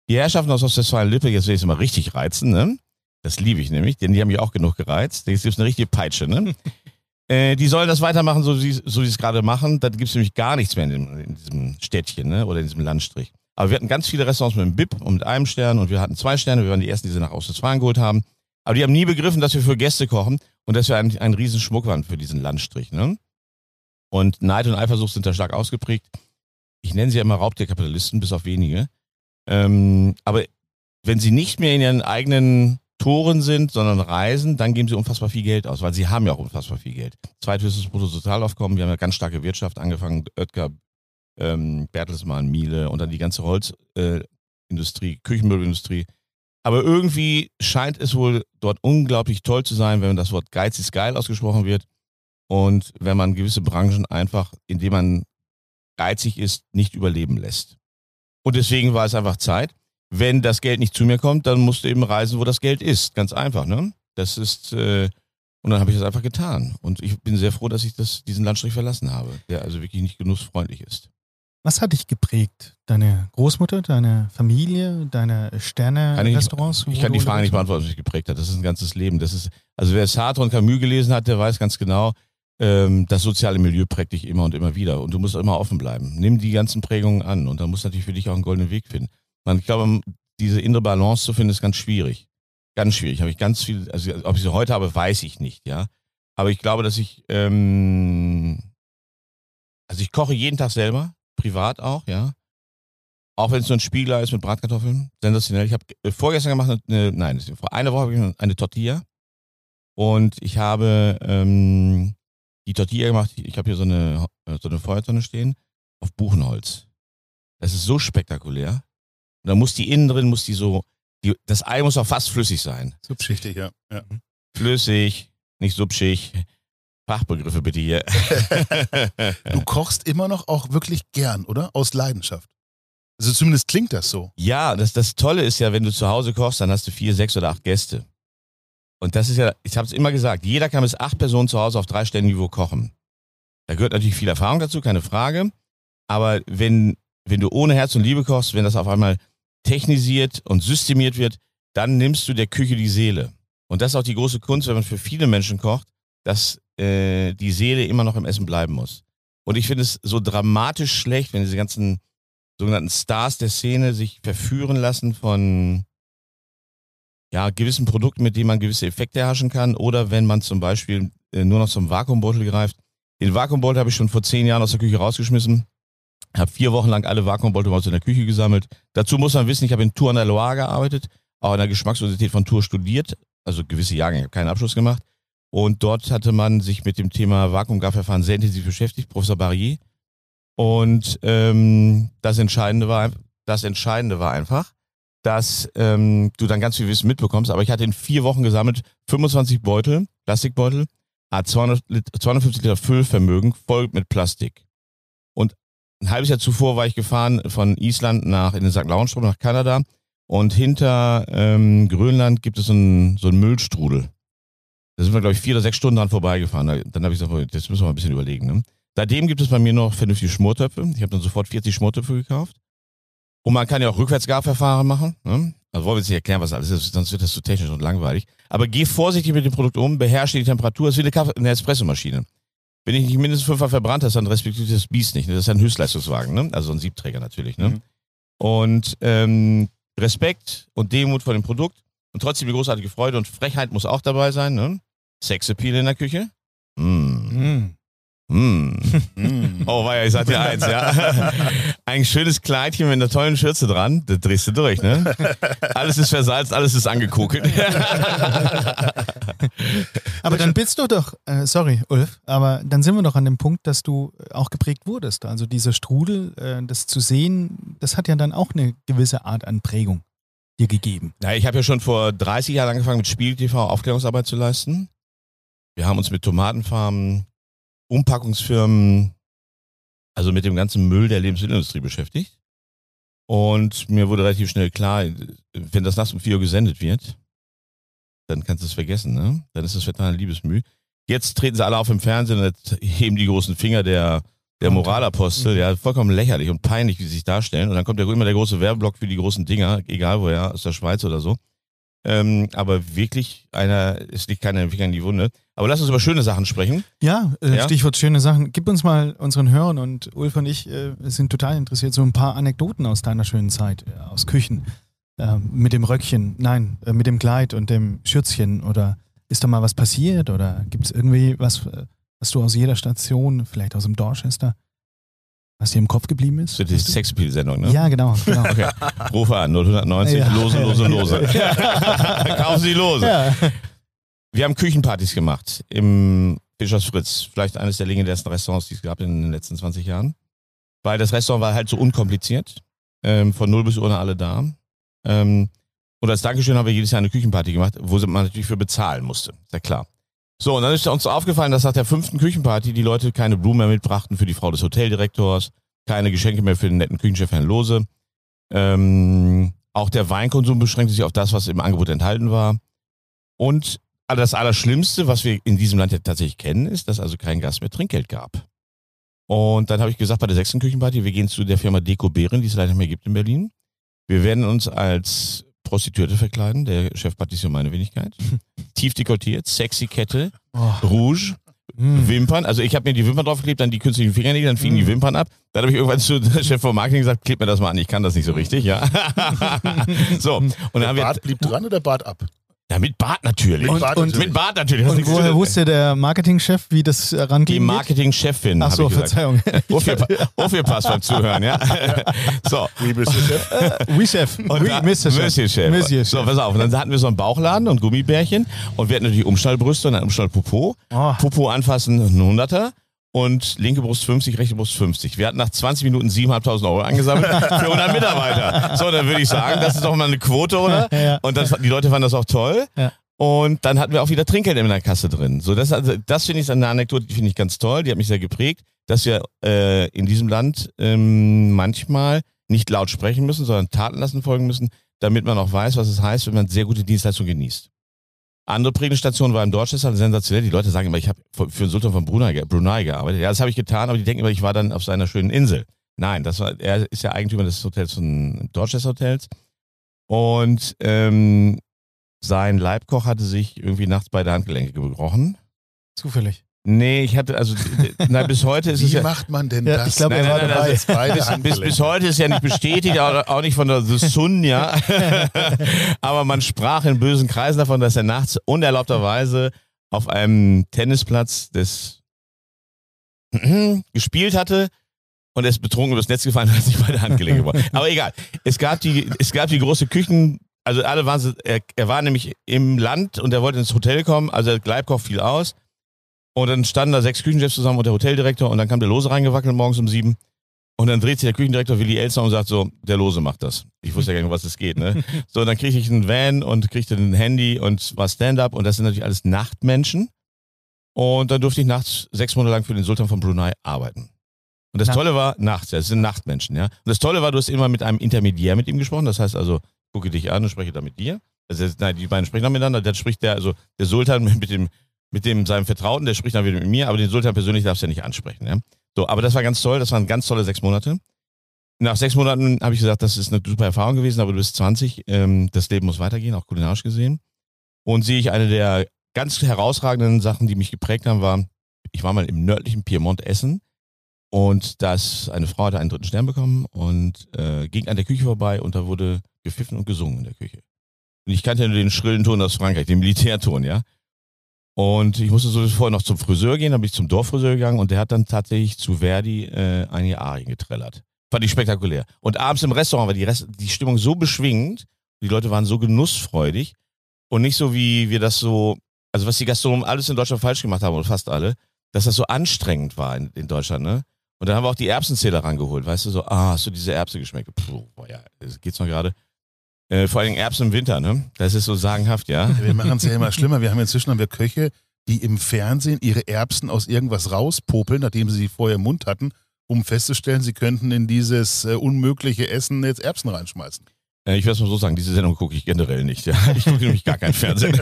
Die Herrschaften aus Ostwestfalen-Lippe, jetzt will ich es mal richtig reizen, ne? Das liebe ich nämlich, denn die haben mich auch genug gereizt. Jetzt gibt's eine richtige Peitsche, ne? äh, die sollen das weitermachen, so wie, so wie sie es gerade machen. Da gibt's nämlich gar nichts mehr in, dem, in diesem Städtchen, ne? Oder in diesem Landstrich. Aber wir hatten ganz viele Restaurants mit einem BIP und mit einem Stern und wir hatten zwei Sterne. Wir waren die ersten, die sie nach Ostwestfalen geholt haben. Aber die haben nie begriffen, dass wir für Gäste kochen und dass wir ein, ein Riesenschmuck waren für diesen Landstrich. Ne? Und Neid und Eifersucht sind da stark ausgeprägt. Ich nenne sie ja immer Raubtierkapitalisten, bis auf wenige. Ähm, aber wenn sie nicht mehr in ihren eigenen Toren sind, sondern reisen, dann geben sie unfassbar viel Geld aus, weil sie haben ja auch unfassbar viel Geld. Zweithöchstes Bruttototalaufkommen, wir haben ja ganz starke Wirtschaft, angefangen Oetker, ähm, Bertelsmann, Miele und dann die ganze Holzindustrie, äh, Küchenmöbelindustrie. Aber irgendwie scheint es wohl dort unglaublich toll zu sein, wenn das Wort Geiz ist geil ausgesprochen wird und wenn man gewisse Branchen einfach, indem man geizig ist, nicht überleben lässt. Und deswegen war es einfach Zeit. Wenn das Geld nicht zu mir kommt, dann musst du eben reisen, wo das Geld ist. Ganz einfach, ne? Das ist, äh, und dann habe ich das einfach getan. Und ich bin sehr froh, dass ich das, diesen Landstrich verlassen habe, der also wirklich nicht genussfreundlich ist. Was hat dich geprägt? Deine Großmutter, deine Familie, deine Sterne-Restaurants? Ich, ich kann die Frage nicht beantworten, was mich geprägt hat. Das ist ein ganzes Leben. Das ist, also wer Sartre und Camus gelesen hat, der weiß ganz genau, ähm, das soziale Milieu prägt dich immer und immer wieder. Und du musst immer offen bleiben. Nimm die ganzen Prägungen an und dann musst du natürlich für dich auch einen goldenen Weg finden. Man, ich glaube, diese innere Balance zu finden, ist ganz schwierig. Ganz schwierig. Habe ich ganz viel, also ob ich sie heute habe, weiß ich nicht, ja. Aber ich glaube, dass ich, ähm, also ich koche jeden Tag selber, privat auch, ja. Auch wenn es nur ein Spiegler ist mit Bratkartoffeln, sensationell. Ich habe äh, vorgestern gemacht, eine, nein, vor einer Woche habe ich eine Tortilla und ich habe ähm, die Tortilla gemacht. Ich habe hier so eine so eine Feuertonne stehen auf Buchenholz. Das ist so spektakulär. Und da muss die innen drin, muss die so, die, das Ei muss auch fast flüssig sein. Subschichtig, ja. ja. Flüssig, nicht subschig. Fachbegriffe bitte hier. du kochst immer noch auch wirklich gern, oder? Aus Leidenschaft. Also zumindest klingt das so. Ja, das, das Tolle ist ja, wenn du zu Hause kochst, dann hast du vier, sechs oder acht Gäste. Und das ist ja, ich habe es immer gesagt, jeder kann bis acht Personen zu Hause auf drei Stellen Niveau kochen. Da gehört natürlich viel Erfahrung dazu, keine Frage. Aber wenn, wenn du ohne Herz und Liebe kochst, wenn das auf einmal technisiert und systemiert wird, dann nimmst du der Küche die Seele. Und das ist auch die große Kunst, wenn man für viele Menschen kocht, dass äh, die Seele immer noch im Essen bleiben muss. Und ich finde es so dramatisch schlecht, wenn diese ganzen sogenannten Stars der Szene sich verführen lassen von ja, gewissen Produkten, mit denen man gewisse Effekte erhaschen kann. Oder wenn man zum Beispiel äh, nur noch zum Vakuumbeutel greift. Den Vakuumbeutel habe ich schon vor zehn Jahren aus der Küche rausgeschmissen. Habe vier Wochen lang alle uns in der Küche gesammelt. Dazu muss man wissen, ich habe in Tour an der Loire gearbeitet, auch in der Geschmacksuniversität von Tour studiert, also gewisse Jahre, ich habe keinen Abschluss gemacht. Und dort hatte man sich mit dem Thema Vakuumgarverfahren sehr intensiv beschäftigt, Professor Barrier. Und ähm, das Entscheidende war, das Entscheidende war einfach, dass ähm, du dann ganz viel Wissen mitbekommst. Aber ich hatte in vier Wochen gesammelt 25 Beutel, Plastikbeutel, 200, 250 Liter Füllvermögen voll mit Plastik. Und ein halbes Jahr zuvor war ich gefahren von Island nach in den St. Lauenstrom nach Kanada und hinter ähm, Grönland gibt es so einen, so einen Müllstrudel. Da sind wir, glaube ich, vier oder sechs Stunden dran vorbeigefahren. Dann habe ich gesagt, jetzt müssen wir mal ein bisschen überlegen. Ne? Seitdem gibt es bei mir noch vernünftige Schmortöpfe. Ich habe dann sofort 40 Schmortöpfe gekauft. Und man kann ja auch Rückwärtsgarverfahren machen. Ne? Also wollen wir jetzt nicht erklären, was alles ist, sonst wird das zu technisch und langweilig. Aber geh vorsichtig mit dem Produkt um, beherrsche die Temperatur. Es ist wie eine, Kaffee eine Espressomaschine. Wenn ich nicht mindestens fünfmal verbrannt hast, dann respektiert das Biest nicht. Ne? Das ist ein Höchstleistungswagen, ne? also ein Siebträger natürlich. Ne? Mhm. Und ähm, Respekt und Demut vor dem Produkt und trotzdem die großartige Freude und Frechheit muss auch dabei sein. Ne? Sexappeal in der Küche. Mm. Mm. Mm. Oh, war ja, ich sag dir eins, ja. Ein schönes Kleidchen mit einer tollen Schürze dran, da drehst du durch, ne? Alles ist versalzt, alles ist angekokelt. aber dann bist du doch, äh, sorry, Ulf, aber dann sind wir doch an dem Punkt, dass du auch geprägt wurdest. Also dieser Strudel, äh, das zu sehen, das hat ja dann auch eine gewisse Art an Prägung dir gegeben. Ja, ich habe ja schon vor 30 Jahren angefangen mit Spiel TV Aufklärungsarbeit zu leisten. Wir haben uns mit Tomatenfarmen Umpackungsfirmen, also mit dem ganzen Müll der Lebensmittelindustrie beschäftigt. Und mir wurde relativ schnell klar, wenn das nachts um 4 Uhr gesendet wird, dann kannst du es vergessen, ne? Dann ist das total Liebesmüh. Jetzt treten sie alle auf im Fernsehen und heben die großen Finger der, der Moralapostel, ja, vollkommen lächerlich und peinlich, wie sie sich darstellen. Und dann kommt ja immer der große Werbeblock für die großen Dinger, egal woher, aus der Schweiz oder so. Ähm, aber wirklich einer, es liegt keiner Finger in die Wunde. Aber lass uns über schöne Sachen sprechen. Ja, äh, ja, Stichwort schöne Sachen. Gib uns mal unseren Hörern und Ulf und ich äh, sind total interessiert, so ein paar Anekdoten aus deiner schönen Zeit, äh, aus Küchen. äh, mit dem Röckchen, nein, äh, mit dem Kleid und dem Schürzchen oder ist da mal was passiert oder gibt es irgendwie was, äh, was du aus jeder Station, vielleicht aus dem Dorchester, was dir im Kopf geblieben ist? So die? Sexappeal-Sendung, ne? Ja, genau. genau. Okay. Rufe an, 0190, Ja. lose, lose, lose. Kaufen Sie lose. ja. Wir haben Küchenpartys gemacht im Fischers Fritz. Vielleicht eines der legendärsten Restaurants, die es gab in den letzten 20 Jahren. Weil das Restaurant war halt so unkompliziert. Ähm, von 0 bis Uhr alle da. Ähm, und als Dankeschön haben wir jedes Jahr eine Küchenparty gemacht, wo man natürlich für bezahlen musste. Ist ja klar. So, und dann ist uns aufgefallen, dass nach der fünften Küchenparty die Leute keine Blumen mehr mitbrachten für die Frau des Hoteldirektors, keine Geschenke mehr für den netten Küchenchef Herrn Lose. Ähm, auch der Weinkonsum beschränkte sich auf das, was im Angebot enthalten war. Und das Allerschlimmste, was wir in diesem Land ja tatsächlich kennen, ist, dass also kein Gast mehr Trinkgeld gab. Und dann habe ich gesagt, bei der sechsten Küchenparty, wir gehen zu der Firma Deko Behren, die es leider nicht mehr gibt in Berlin. Wir werden uns als Prostituierte verkleiden, der Chef Patissier meine Wenigkeit. Tief dekoltiert, sexy Kette, Oh. Rouge, Hm. Wimpern. Also ich habe mir die Wimpern draufgeklebt, dann die künstlichen Fingernägel, dann fielen die Wimpern ab. Dann habe ich irgendwann zu der Chef vom Marketing gesagt, kleb mir das mal an, ich kann das nicht so richtig, ja. so, und dann Der haben wir, Bart blieb dran oder Bart ab? Ja, mit Bart natürlich. Mit Bart und- natürlich. Mit Bart natürlich. Und woher wusste der Marketingchef, wie das äh, Die rangehen Marketingchefin, Ach habe so. Verzeihung. Aufgepasst beim Zuhören, ja. so. Wie bist du Chef? Oui, Chef. Und oui, Mr. Chef. Monsieur Chef. Monsieur So, Chef. pass auf. Und dann hatten wir so einen Bauchladen und Gummibärchen und wir hatten natürlich Umschnallbrüste und einen Umschnallpopo. Oh. Popo anfassen, ein Hunderter. Und linke Brust 50, rechte Brust 50. Wir hatten nach 20 Minuten 7.500 Euro angesammelt für 100 Mitarbeiter. So, dann würde ich sagen, das ist doch mal eine Quote, oder? Ja. Und das, die Leute fanden das auch toll. Ja. Und dann hatten wir auch wieder Trinkgeld in der Kasse drin. So, das, also, das finde ich eine Anekdote, die finde ich ganz toll. Die hat mich sehr geprägt, dass wir äh, in diesem Land ähm, manchmal nicht laut sprechen müssen, sondern Taten lassen folgen müssen, damit man auch weiß, was es heißt, wenn man sehr gute Dienstleistung genießt. Andere prägende Station war im Dorchester, sensationell. Die Leute sagen immer, ich habe für den Sultan von Brunei, Brunei gearbeitet. Ja, das habe ich getan, aber die denken immer, ich war dann auf seiner schönen Insel. Nein, das war, er ist ja Eigentümer des Hotels von Dorchester Hotels. Und ähm, sein Leibkoch hatte sich irgendwie nachts beide Handgelenke gebrochen. Zufällig. Nee, ich hatte, also, na, bis heute ist es Wie ja. macht man denn Ja, das? ich glaube, er war dabei. also, Beide bis, bis, heute ist ja nicht bestätigt, auch auch nicht von der The Sun, ja. Aber man sprach in bösen Kreisen davon, dass er nachts unerlaubterweise auf einem Tennisplatz des gespielt hatte und er ist betrunken übers Netz gefallen und hat sich beide Handgelenke gebrochen. Aber egal. Es gab die, es gab die große Küchen, also alle waren, er, er war nämlich im Land und er wollte ins Hotel kommen, also der Gleibkoch fiel aus. Und dann standen da sechs Küchenchefs zusammen und der Hoteldirektor und dann kam der Lose reingewackelt morgens um sieben. Und dann dreht sich der Küchendirektor Willi Elsner und sagt so, der Lose macht das. Ich wusste ja gar nicht, um was es geht, ne? So, dann kriegte ich einen Van und kriegte ein Handy und war Stand-up und das sind natürlich alles Nachtmenschen. Und dann durfte ich nachts sechs Monate lang für den Sultan von Brunei arbeiten. Und das Nacht. Tolle war, nachts, ja, das sind Nachtmenschen, ja. Und das Tolle war, du hast immer mit einem Intermediär mit ihm gesprochen. Das heißt also, gucke dich an und spreche da mit dir. Also, nein, die beiden sprechen dann miteinander. Dann spricht der, also der Sultan mit dem, mit dem seinem Vertrauten, der spricht dann wieder mit mir, aber den Sultan persönlich darfst du ja nicht ansprechen, ja. So, aber das war ganz toll, das waren ganz tolle sechs Monate. Nach sechs Monaten habe ich gesagt, das ist eine super Erfahrung gewesen, aber du bist 20, ähm, das Leben muss weitergehen, auch kulinarisch gesehen. Und sehe ich eine der ganz herausragenden Sachen, die mich geprägt haben, war, ich war mal im nördlichen Piemont essen und das eine Frau hatte einen dritten Stern bekommen und äh, ging an der Küche vorbei und da wurde gepfiffen und gesungen in der Küche. Und ich kannte nur den schrillen Ton aus Frankreich, den Militärton, ja. Und ich musste so vorher noch zum Friseur gehen, dann bin ich zum Dorffriseur gegangen und der hat dann tatsächlich zu Verdi äh, einige Arien getrellert. Fand ich spektakulär. Und abends im Restaurant war die, Rest die Stimmung so beschwingend, die Leute waren so genussfreudig und nicht so wie wir das so, also was die Gastronomen alles in Deutschland falsch gemacht haben, oder fast alle, dass das so anstrengend war in, in Deutschland, ne? Und dann haben wir auch die Erbsenzähler rangeholt, weißt du, so, ah, hast du diese Erbse geschmeckt? Puh, boah, ja, geht's noch gerade. Äh, vor allem Erbsen im Winter, ne? Das ist so sagenhaft, ja. Wir machen es ja immer schlimmer. Wir haben inzwischen haben wir Köche, die im Fernsehen ihre Erbsen aus irgendwas rauspopeln, nachdem sie sie vorher im Mund hatten, um festzustellen, sie könnten in dieses äh, unmögliche Essen jetzt Erbsen reinschmeißen. Äh, Ich werde es mal so sagen, diese Sendung gucke ich generell nicht. Ja. Ich gucke nämlich gar kein Fernsehen.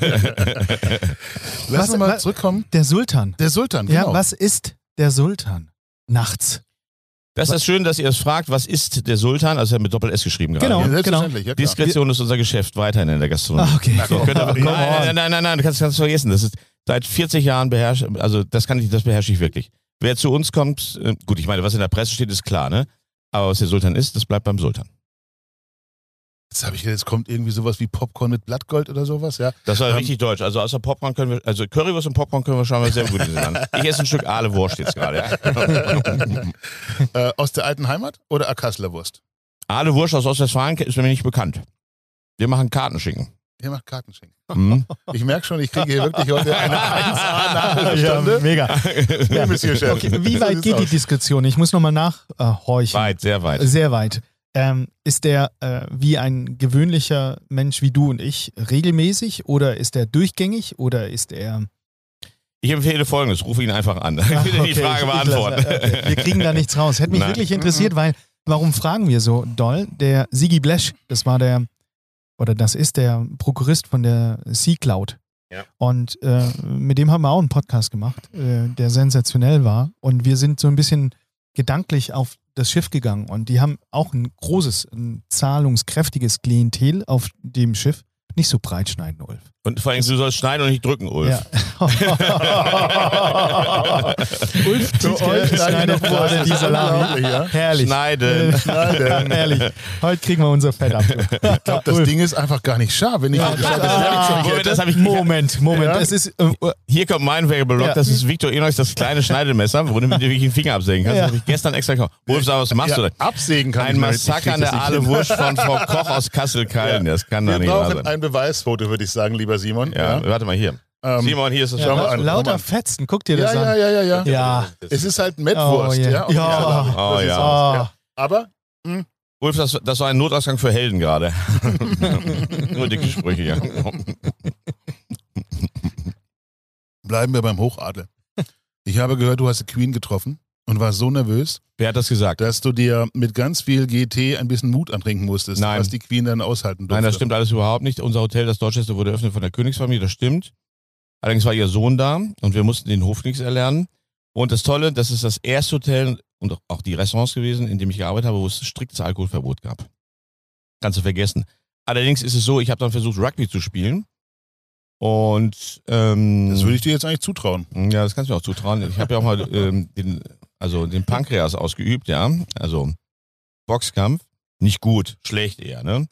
Lass uns mal zurückkommen. Der Sultan. Der Sultan, genau. Ja, was ist der Sultan? Nachts. Das ist schön, dass ihr es fragt, was ist der Sultan? Also er hat mit Doppel-S geschrieben gerade. Genau. ja, selbstverständlich, ja, klar. Diskretion ist unser Geschäft weiterhin in der Gastronomie. Ah, okay. So, könnt ihr, nein, nein, nein, nein, nein, du kannst, kannst du vergessen. Das ist seit 40 Jahren beherrscht, also das kann ich, das beherrsche ich wirklich. Wer zu uns kommt, äh, gut, ich meine, was in der Presse steht, ist klar, ne? Aber was der Sultan ist, das bleibt beim Sultan. Jetzt habe ich jetzt kommt irgendwie sowas wie Popcorn mit Blattgold oder sowas, ja. Das war Ähm, richtig deutsch. Also außer Popcorn können wir, also Currywurst und Popcorn können wir schon mal sehr gut sehen. Ich esse ein Stück Aale Wurst jetzt gerade. Äh, aus der alten Heimat oder Akassler Wurst? Aale Wurst aus Ostwestfalen ist mir nicht bekannt. Wir machen Kartenschinken. Ihr macht Kartenschinken. Mhm. Ich merke schon, ich kriege hier wirklich heute eine 1A Ja, mega. Ja, Monsieur Chef. Okay, wie weit geht die. Diskussion? Ich muss nochmal nachhorchen. Weit, sehr weit. Sehr weit. Ähm, ist der äh, wie ein gewöhnlicher Mensch wie du und ich regelmäßig oder ist er durchgängig oder ist er. Ich empfehle folgendes, rufe ihn einfach an. Ich will die Okay, Frage ich- ich beantworten. okay. Wir kriegen da nichts raus. Hätte mich Nein. wirklich interessiert, weil, warum fragen wir so doll? Der Sigi Blesch, das war der, oder das ist der Prokurist von der Sea Cloud. Ja. Und äh, mit dem haben wir auch einen Podcast gemacht, äh, der sensationell war. Und wir sind so ein bisschen gedanklich auf das Schiff gegangen. Und die haben auch ein großes, ein zahlungskräftiges Klientel auf dem Schiff. Nicht so breit schneiden, Ulf. Und vor allem, du sollst schneiden und nicht drücken, Ulf. Ulf Für euch schneidet gerade die Salami. Ja. Herrlich. Schneiden. Schneiden. Herrlich. Heute kriegen wir unser Fett ab. Ich glaube, das Ding ist einfach gar nicht scharf. Wenn ich Werkzeug Moment, hätte. das habe ich Moment, Moment. Ja. Es ist. Äh, Hier kommt mein Werbeblock, Ja. das ist Victor Enochs, das kleine Schneidemesser, wo du mit dir wirklich den Finger absägen kannst. Ja. Das habe ich gestern extra gekauft. Wolf, sag, was machst du Ja, da? absägen kann Ein ich nicht. Ich Massaker an das der Aale. Wurst von Frau Koch aus Kassel-Kallen. Das kann doch Wir nicht wahr brauchen sein. ein Beweisfoto, würde ich sagen, lieber Simon. Ja, warte mal hier. Ähm, Simon, hier ist das ja, Schau mal an, lauter. Fetzen, guck dir das ja, ja, an. ja, ja, ja. Ja. Es ist halt Mettwurst, Oh, ja. ja. Oh, Das ist ja. Ah. Aber Wolf, das, das war ein Notausgang für Helden gerade. Nur dicke Sprüche, ja. bleiben wir beim Hochadel. Ich habe gehört, du hast die Queen getroffen und warst so nervös, Wer hat das gesagt? dass du dir mit ganz viel GT ein bisschen Mut antrinken musstest, Nein. was die Queen dann aushalten durfte. Nein, das stimmt alles überhaupt nicht. Unser Hotel, das Dorchester, wurde eröffnet von der Königsfamilie, das stimmt. Allerdings war ihr Sohn da und wir mussten den Hof nichts erlernen. Und das Tolle, das ist das erste Hotel und auch die Restaurants gewesen, in dem ich gearbeitet habe, wo es striktes Alkoholverbot gab. Kannst du vergessen. Allerdings ist es so, ich habe dann versucht, Rugby zu spielen. Und ähm, Das würde ich dir jetzt eigentlich zutrauen. ja, das kannst du mir auch zutrauen. Ich habe ja auch mal ähm, den, also den Pankreas ausgeübt, ja. Also Boxkampf. Nicht gut, schlecht eher, ne?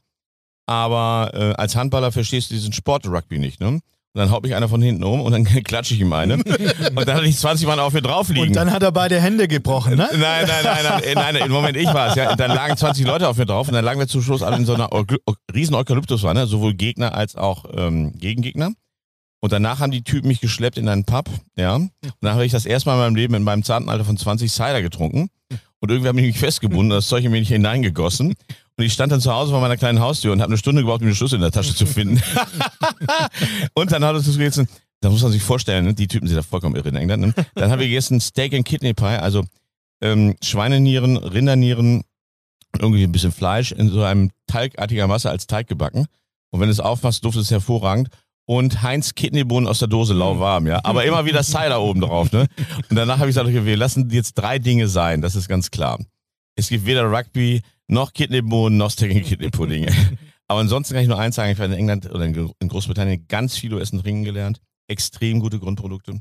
Aber äh, als Handballer verstehst du diesen Sport Rugby nicht, ne? Und dann haut mich einer von hinten um und dann klatsche ich ihm eine. und dann hatte ich 20 Mann auf mir drauf liegen. Und dann hat er beide Hände gebrochen, ne? Nein, nein, nein, nein, nein, nein, im Moment ich war es, ja. Dann lagen 20 Leute auf mir drauf und dann lagen wir zum Schluss alle in so einer riesen Eukalyptuswanne, sowohl Gegner als auch ähm, Gegengegner. Und danach haben die Typen mich geschleppt in einen Pub, ja. Und dann habe ich das erste Mal in meinem Leben in meinem zarten Alter von 20 Cider getrunken. Und irgendwie haben die mich festgebunden, das Zeug in mir nicht hineingegossen. Und ich stand dann zu Hause vor meiner kleinen Haustür und habe eine Stunde gebraucht, um den Schlüssel in der Tasche zu finden. und dann hat es gegessen, da muss man sich vorstellen, ne? die Typen sind da vollkommen irre in England. Ne? Dann haben wir gegessen Steak and Kidney Pie, also ähm, Schweinenieren, Rindernieren, irgendwie ein bisschen Fleisch in so einem teigartiger Masse als Teig gebacken. Und wenn du es aufmachst, duftet es hervorragend. Und Heinz Kidneybohnen aus der Dose lauwarm, ja. Aber immer wieder Cider oben drauf, ne? Und danach habe ich gesagt, okay, wir lassen jetzt drei Dinge sein, das ist ganz klar. Es gibt weder Rugby, noch Kidneybohnen, noch Steak Kidney Pudding. Aber ansonsten kann ich nur eins sagen, ich habe in England oder in Großbritannien ganz viel Essen Trinken gelernt. Extrem gute Grundprodukte.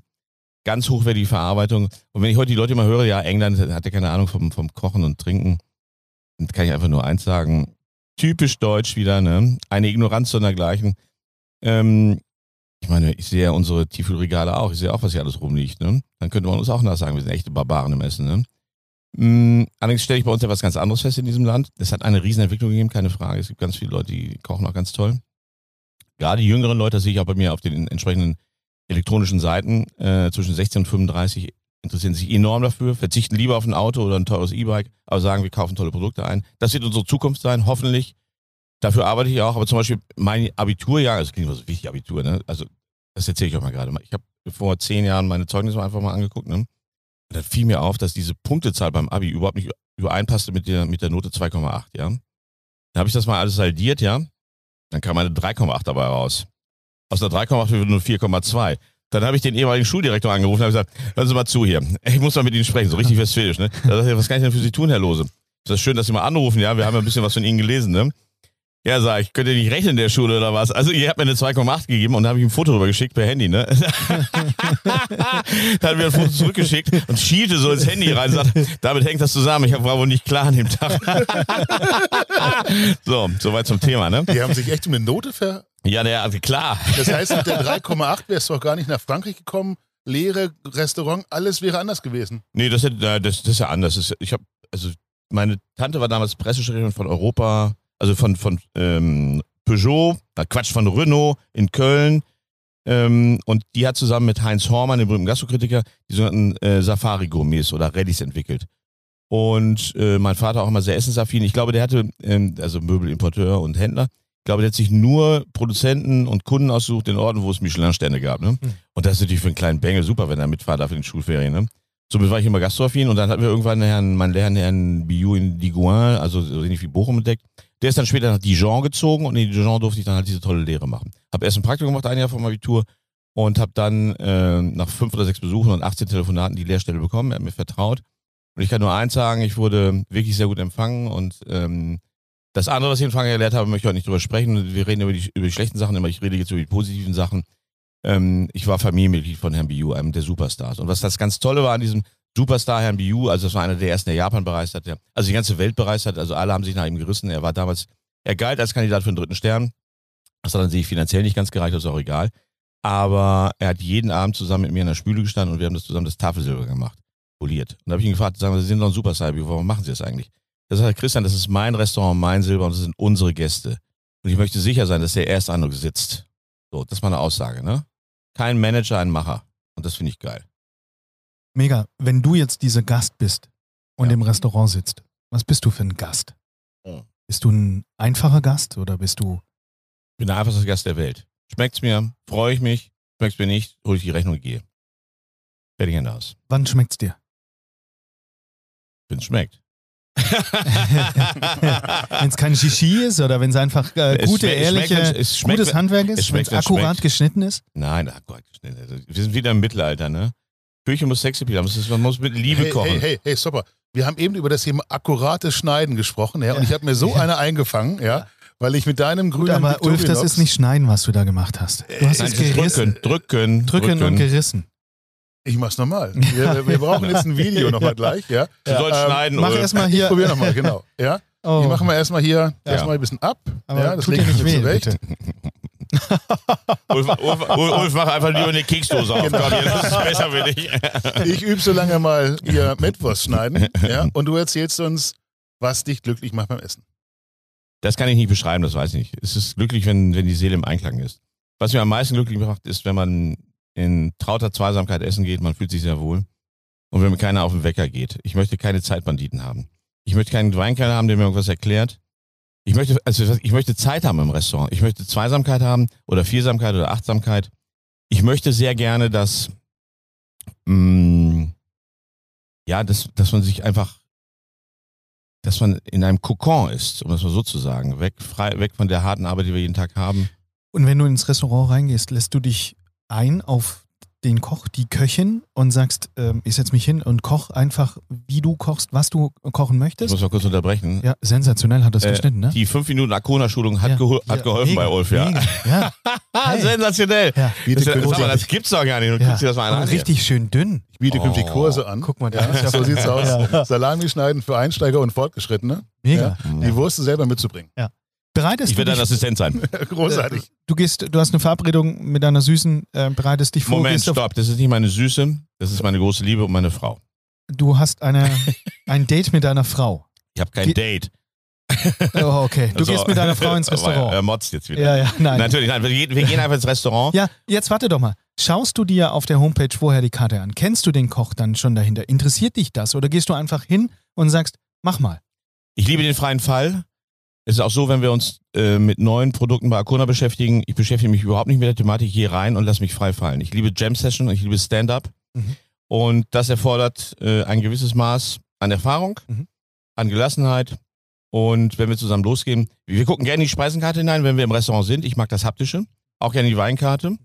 Ganz hochwertige Verarbeitung. Und wenn ich heute die Leute mal höre, ja, England hat ja keine Ahnung vom, vom Kochen und Trinken, dann kann ich einfach nur eins sagen. Typisch deutsch wieder, ne? Eine Ignoranz sondergleichen. Ähm, ich meine, ich sehe ja unsere Tiefkühlregale auch. Ich sehe auch, was hier alles rumliegt, ne? Dann könnte man uns auch nachsagen, wir sind echte Barbaren im Essen, ne? Mm, Allerdings stelle ich bei uns etwas ganz anderes fest in diesem Land. Es hat eine Riesenentwicklung gegeben, keine Frage. Es gibt ganz viele Leute, die kochen auch ganz toll. Gerade die jüngeren Leute, das sehe ich auch bei mir auf den entsprechenden elektronischen Seiten, äh, zwischen 16 und 35, interessieren sich enorm dafür, verzichten lieber auf ein Auto oder ein teures E-Bike, aber sagen, wir kaufen tolle Produkte ein. Das wird unsere Zukunft sein, hoffentlich. Dafür arbeite ich auch, aber zum Beispiel mein Abiturjahr, also klingt immer so wichtig, Abitur, ne? Also, das erzähle ich euch mal gerade. Ich habe vor zehn Jahren meine Zeugnisse einfach mal angeguckt, ne? Und dann fiel mir auf, dass diese Punktezahl beim Abi überhaupt nicht übereinpasste mit der, mit der Note 2,8, ja. Dann habe ich das mal alles saldiert, ja. Dann kam eine 3,8 dabei raus. Aus einer 3,8 wird nur 4,2. Dann habe ich den ehemaligen Schuldirektor angerufen und habe gesagt, hören Sie mal zu hier. Ich muss mal mit Ihnen sprechen, so richtig westfälisch, ne? Da sagt er, was kann ich denn für Sie tun, Herr Lose? Das ist schön, dass Sie mal anrufen, ja. Wir haben ja ein bisschen was von Ihnen gelesen, ne? Ja, sag ich, könnt ihr nicht rechnen in der Schule oder was? Also ihr habt mir eine 2,8 gegeben und da habe ich ein Foto drüber geschickt per Handy, ne? da hat mir ein Foto zurückgeschickt und schielte so ins Handy rein und sagte, damit hängt das zusammen, ich war wohl nicht klar an dem Tag. so, soweit zum Thema, ne? Die haben sich echt um eine Note ver... Ja, der, also klar. Das heißt, mit der 3,8 wärst du auch gar nicht nach Frankreich gekommen. Leere Restaurant, alles wäre anders gewesen. Nee, das, äh, das, das ist ja anders. Ich habe, also meine Tante war damals Pressesprecherin von Europa, also von, von ähm, Peugeot, na Quatsch, von Renault in Köln. Ähm, und die hat zusammen mit Heinz Hormann, dem berühmten Gastrokritiker, die sogenannten äh, Safari-Gourmets oder Rallys entwickelt. Und äh, mein Vater auch immer sehr essensaffin. Ich glaube, der hatte, ähm, also Möbelimporteur und Händler, ich glaube, der hat sich nur Produzenten und Kunden ausgesucht in Orten, wo es Michelin-Sterne gab. Ne? Hm. Und das ist natürlich für einen kleinen Bengel super, wenn er mitfahrt darf in den Schulferien. Ne? Somit war ich immer gastroaffin und dann hatten wir irgendwann Herrn, meinen Herrn, Herrn Biou in Digoin, also so ähnlich wie Bochum entdeckt. Der ist dann später nach Dijon gezogen und in Dijon durfte ich dann halt diese tolle Lehre machen. Hab erst ein Praktikum gemacht, ein Jahr vom Abitur und habe dann äh, nach fünf oder sechs Besuchen und 18 Telefonaten die Lehrstelle bekommen. Er hat mir vertraut. Und ich kann nur eins sagen, ich wurde wirklich sehr gut empfangen und ähm, das andere, was ich in Frankreich habe, möchte ich heute nicht drüber sprechen. Wir reden über die, über die schlechten Sachen, aber ich rede jetzt über die positiven Sachen. Ähm, ich war Familienmitglied von Herrn Biu, einem der Superstars. Und was das ganz Tolle war an diesem Superstar Herrn Biu, also das war einer der ersten, der Japan bereist hat, der, also die ganze Welt bereist hat, also alle haben sich nach ihm gerissen. Er war damals, er galt als Kandidat für den dritten Stern. Das hat dann sich finanziell nicht ganz gereicht, das ist auch egal. Aber er hat jeden Abend zusammen mit mir in der Spüle gestanden und wir haben das zusammen das Tafelsilber gemacht, poliert. Und da habe ich ihn gefragt, sagen wir, Sie sind doch ein Superstar, Biu, warum machen Sie das eigentlich? Das sagt Christian, das ist mein Restaurant, mein Silber und das sind unsere Gäste. Und ich möchte sicher sein, dass der Ersteindruck sitzt. So, das war eine Aussage, ne? Kein Manager, ein Macher. Und das finde ich geil. Mega. Wenn du jetzt dieser Gast bist und Ja. im Restaurant sitzt, was bist du für ein Gast? Oh. Bist du ein einfacher Gast oder bist du. Ich bin der einfachste Gast der Welt. Schmeckt's mir, freue ich mich. Schmeckt's mir nicht, hole ich die Rechnung und gehe. Fertig Ende aus. Wann schmeckt's dir? Wenn's schmeckt. wenn es kein Shishi ist oder wenn es einfach äh, gute, ehrliche, schmeckt, es schmeckt, gutes Handwerk ist, wenn schmeckt, es akkurat geschnitten ist? Nein, Gott, also wir sind wieder im Mittelalter, ne? Küche muss sexy bleiben. Das ist- Man muss mit Liebe Hey, kochen. hey, hey, hey, stopper. Wir haben eben über das Thema akkurates Schneiden gesprochen, ja, und ich habe mir so eine eingefangen, ja, weil ich mit deinem Gut, grünen aber Ulf, das Victorinox- ist nicht schneiden, was du da gemacht hast. Du hast Nein, es gerissen. drücken, drücken, Drücken und gerissen. Ich mach's nochmal. Wir, wir brauchen jetzt ein Video nochmal gleich, ja. Du sollst Ähm, schneiden, Mach erstmal Ich hier. probier nochmal, genau. Ja. Oh, Die machen wir erstmal hier erstmal ein bisschen ab. aber ja, das tut dir legen nicht weh, zurecht. Ulf, Ulf, Ulf, Ulf, mach einfach lieber eine Keksdose auf. Genau. Das ist besser für dich. Ich übe so lange mal hier Mettwurst schneiden, ja, und du erzählst uns, was dich glücklich macht beim Essen. Das kann ich nicht beschreiben, das weiß ich nicht. Es ist glücklich, wenn, wenn die Seele im Einklang ist. Was mir am meisten glücklich macht, ist, wenn man in trauter Zweisamkeit essen geht, man fühlt sich sehr wohl. Und wenn mir keiner auf den Wecker geht. Ich möchte keine Zeitbanditen haben. Ich möchte keinen Weinkeller haben, der mir irgendwas erklärt. Ich möchte, also ich möchte Zeit haben im Restaurant. Ich möchte Zweisamkeit haben oder Viersamkeit oder Achtsamkeit. Ich möchte sehr gerne, dass, mh, ja, dass, dass man sich einfach dass man in einem Kokon ist, um das mal so zu sagen. Weg, frei, weg von der harten Arbeit, die wir jeden Tag haben. Und wenn du ins Restaurant reingehst, lässt du dich ein auf den Koch, die Köchin und sagst, ähm, ich setze mich hin und koch einfach, wie du kochst, was du kochen Ich möchtest. muss mal kurz unterbrechen. Ja, sensationell hat das Äh, geschnitten, ne? Die 5 Minuten Akona-Schulung hat, Ja. geho hat Ja, geholfen mega, bei Ulf, ja. Mega. Ja, Hey. sensationell. ja. Biete Das, künftig, sag mal, das gibt's doch gar nicht. Du ja. guckst dir das mal Und an. richtig schön dünn. ich biete künftig Oh. Kurse an. Guck mal, da Ja, ist ja so sieht's aus. Ja. Salami schneiden für Einsteiger und Fortgeschrittene. Mega. Die Wurst selber mitzubringen. Bereitest Ich werde dein Assistent sein. Großartig. du gehst, du hast eine Verabredung mit deiner Süßen, äh, bereitest dich vor, Moment, stopp. Das ist nicht meine Süße. Das ist meine große Liebe und meine Frau. du hast eine, ein Date mit deiner Frau. Ich habe kein Ge- Date. Oh, okay. Du Also- gehst mit deiner Frau ins Er Restaurant. motzt jetzt wieder. Ja, ja, nein. Natürlich, nein. Wir gehen, wir gehen einfach ins Restaurant. Ja, jetzt warte doch mal. Schaust du dir auf der Homepage vorher die Karte an? Kennst du den Koch dann schon dahinter? Interessiert dich das? Oder gehst du einfach hin und sagst, mach mal? Ich liebe den freien Fall. Es ist auch so, wenn wir uns äh, mit neuen Produkten bei Arcona beschäftigen, ich beschäftige mich überhaupt nicht mit der Thematik, gehe rein und lasse mich frei fallen. Ich liebe Jam Session und ich liebe Stand-up. Mhm. Und das erfordert äh, ein gewisses Maß an Erfahrung, Mhm. an Gelassenheit. Und wenn wir zusammen losgehen, wir gucken gerne die Speisenkarte hinein, wenn wir im Restaurant sind. Ich mag das Haptische. Auch gerne die Weinkarte.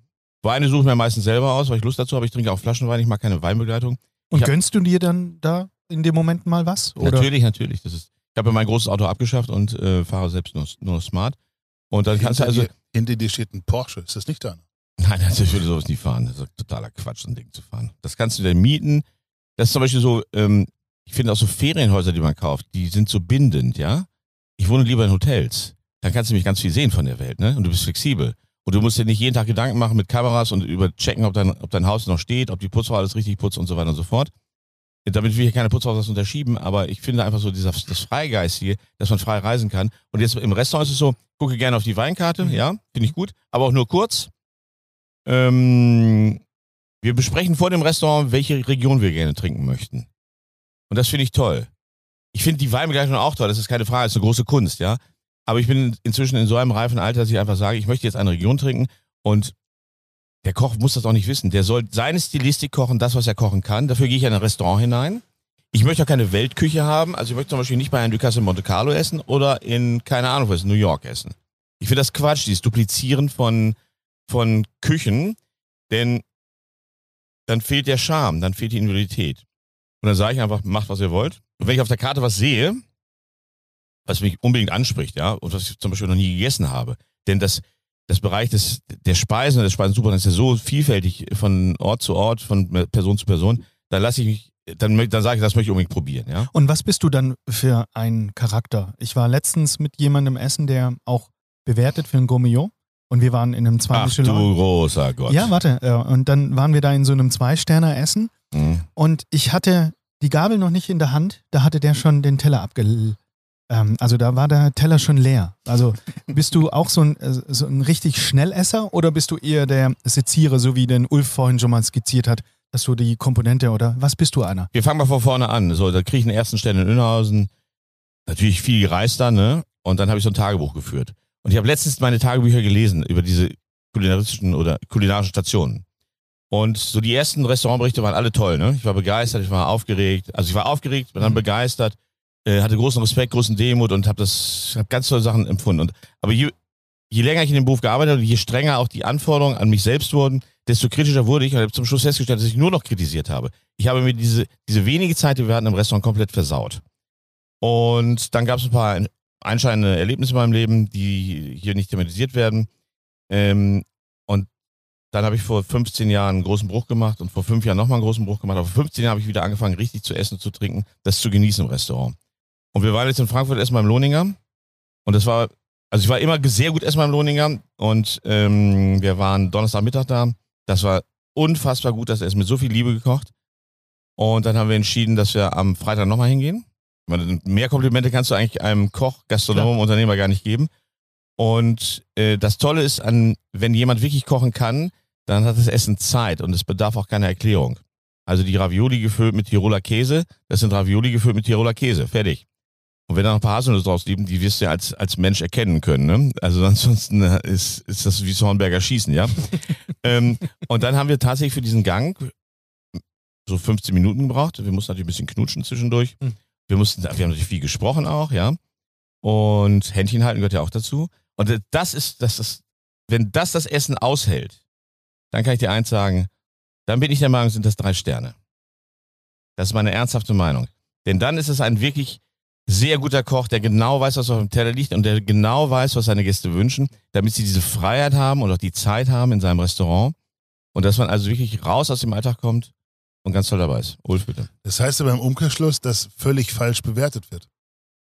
Weine suche ich mir meistens selber aus, weil ich Lust dazu habe. Ich trinke auch Flaschenwein, ich mag keine Weinbegleitung. Und hab- gönnst du dir dann da in dem Moment mal was? Oder? Natürlich, natürlich. Das ist, Ich habe ja mein großes Auto abgeschafft und äh, fahre selbst nur, nur Smart. Und dann kannst du hinter, also. dir, hinter dir steht ein Porsche. Ist das nicht deiner? Nein, also ich würde sowas nie fahren. Das ist totaler Quatsch, so ein Ding zu fahren. Das kannst du dir mieten. Das ist zum Beispiel so, ähm, ich finde auch so Ferienhäuser, die man kauft, die sind so bindend, ja. Ich wohne lieber in Hotels. Dann kannst du mich ganz viel sehen von der Welt, ne? Und du bist flexibel. Und du musst dir nicht jeden Tag Gedanken machen mit Kameras und überchecken, ob dein, ob dein Haus noch steht, ob die Putzfrau alles richtig putzt und so weiter und so fort. Damit will ich keine Putzfrau das unterschieben, aber ich finde einfach so dieser, das Freigeistige, dass man frei reisen kann. Und jetzt im Restaurant ist es so, gucke gerne auf die Weinkarte, ja, finde ich gut, aber auch nur kurz. Ähm, wir besprechen vor dem Restaurant, welche Region wir gerne trinken möchten. Und das finde ich toll. Ich finde die Weinbegleitung auch toll, das ist keine Frage, das ist eine große Kunst, ja. Aber ich bin inzwischen in so einem reifen Alter, dass ich einfach sage, ich möchte jetzt eine Region trinken und der Koch muss das auch nicht wissen. Der soll seine Stilistik kochen, das, was er kochen kann. Dafür gehe ich in ein Restaurant hinein. Ich möchte auch keine Weltküche haben. Also ich möchte zum Beispiel nicht bei Herrn Ducasse in Monte Carlo essen oder in, keine Ahnung was, New York essen. Ich finde das Quatsch, dieses Duplizieren von, von Küchen, denn dann fehlt der Charme, dann fehlt die Individualität. Und dann sage ich einfach, macht, was ihr wollt. Und wenn ich auf der Karte was sehe, was mich unbedingt anspricht, ja, und was ich zum Beispiel noch nie gegessen habe, denn das, das Bereich des, der Speisen und des Speisensupermarkts ist ja so vielfältig von Ort zu Ort, von Person zu Person, da lasse ich mich, dann, dann sage ich, das möchte ich unbedingt probieren, ja. Und was bist du dann für ein Charakter? Ich war letztens mit jemandem essen, der auch bewertet für ein Gourmillon. Und wir waren in einem zwei Ach du großer Gott. Ja, warte. ja, Und dann waren wir da in so einem Zwei-Sterner-Essen. Mhm. Und ich hatte die Gabel noch nicht in der Hand. Da hatte der schon den Teller abge... Ähm, also da war der Teller schon leer. Also bist du auch so ein, äh, so ein richtig Schnellesser oder bist du eher der Sezierer, so wie den Ulf vorhin schon mal skizziert hat, dass du die Komponente oder was bist du einer? Wir fangen mal von vorne an. So, da kriege ich den ersten Stern in Inhausen. Natürlich viel gereist dann, ne? Und dann habe ich so ein Tagebuch geführt. Und ich habe letztens meine Tagebücher gelesen über diese kulinaristischen oder kulinarischen Stationen. Und so die ersten Restaurantberichte waren alle toll, ne? Ich war begeistert, ich war aufgeregt. Also ich war aufgeregt, bin dann begeistert, äh, hatte großen Respekt, großen Demut und habe das, habe ganz tolle Sachen empfunden. Und aber je, je länger ich in dem Beruf gearbeitet habe und je strenger auch die Anforderungen an mich selbst wurden, desto kritischer wurde ich und habe zum Schluss festgestellt, dass ich nur noch kritisiert habe. Ich habe mir diese, diese wenige Zeit, die wir hatten im Restaurant, komplett versaut. Und dann gab es ein paar einschneidende Erlebnisse in meinem Leben, die hier nicht thematisiert werden. Ähm, und dann habe ich vor 15 Jahren einen großen Bruch gemacht und vor fünf Jahren nochmal einen großen Bruch gemacht. Aber vor 15 Jahren habe ich wieder angefangen, richtig zu essen zu trinken, das zu genießen im Restaurant. Und wir waren jetzt in Frankfurt erstmal im Lohninger. Und das war, also ich war immer sehr gut erstmal im Lohninger. Und ähm, wir waren Donnerstagmittag da. Das war unfassbar gut, das Essen mit so viel Liebe gekocht. Und dann haben wir entschieden, dass wir am Freitag nochmal hingehen. Meine, Mehr Komplimente kannst du eigentlich einem Koch, Gastronom, Unternehmer gar nicht geben. Und äh, das Tolle ist, an, wenn jemand wirklich kochen kann, dann hat das Essen Zeit und es bedarf auch keiner Erklärung. Also die Ravioli gefüllt mit Tiroler Käse, das sind Ravioli gefüllt mit Tiroler Käse, fertig. Und wenn da noch ein paar Haselnüsse draus liegen, die wirst du ja als, als Mensch erkennen können. Ne? Also ansonsten äh, ist, ist das wie so Hornberger Schießen, ja. ähm, und dann haben wir tatsächlich für diesen Gang so 15 Minuten gebraucht. Wir mussten natürlich ein bisschen knutschen zwischendurch. Hm. Wir mussten, wir haben natürlich viel gesprochen auch, ja. Und Händchen halten gehört ja auch dazu. Und das ist, das ist, wenn das das Essen aushält, dann kann ich dir eins sagen, dann bin ich der Meinung, sind das drei Sterne. Das ist meine ernsthafte Meinung. Denn dann ist es ein wirklich sehr guter Koch, der genau weiß, was auf dem Teller liegt und der genau weiß, was seine Gäste wünschen, damit sie diese Freiheit haben und auch die Zeit haben in seinem Restaurant. Und dass man also wirklich raus aus dem Alltag kommt und ganz toll dabei ist. Ulf, bitte. Das heißt aber im Umkehrschluss, dass völlig falsch bewertet wird.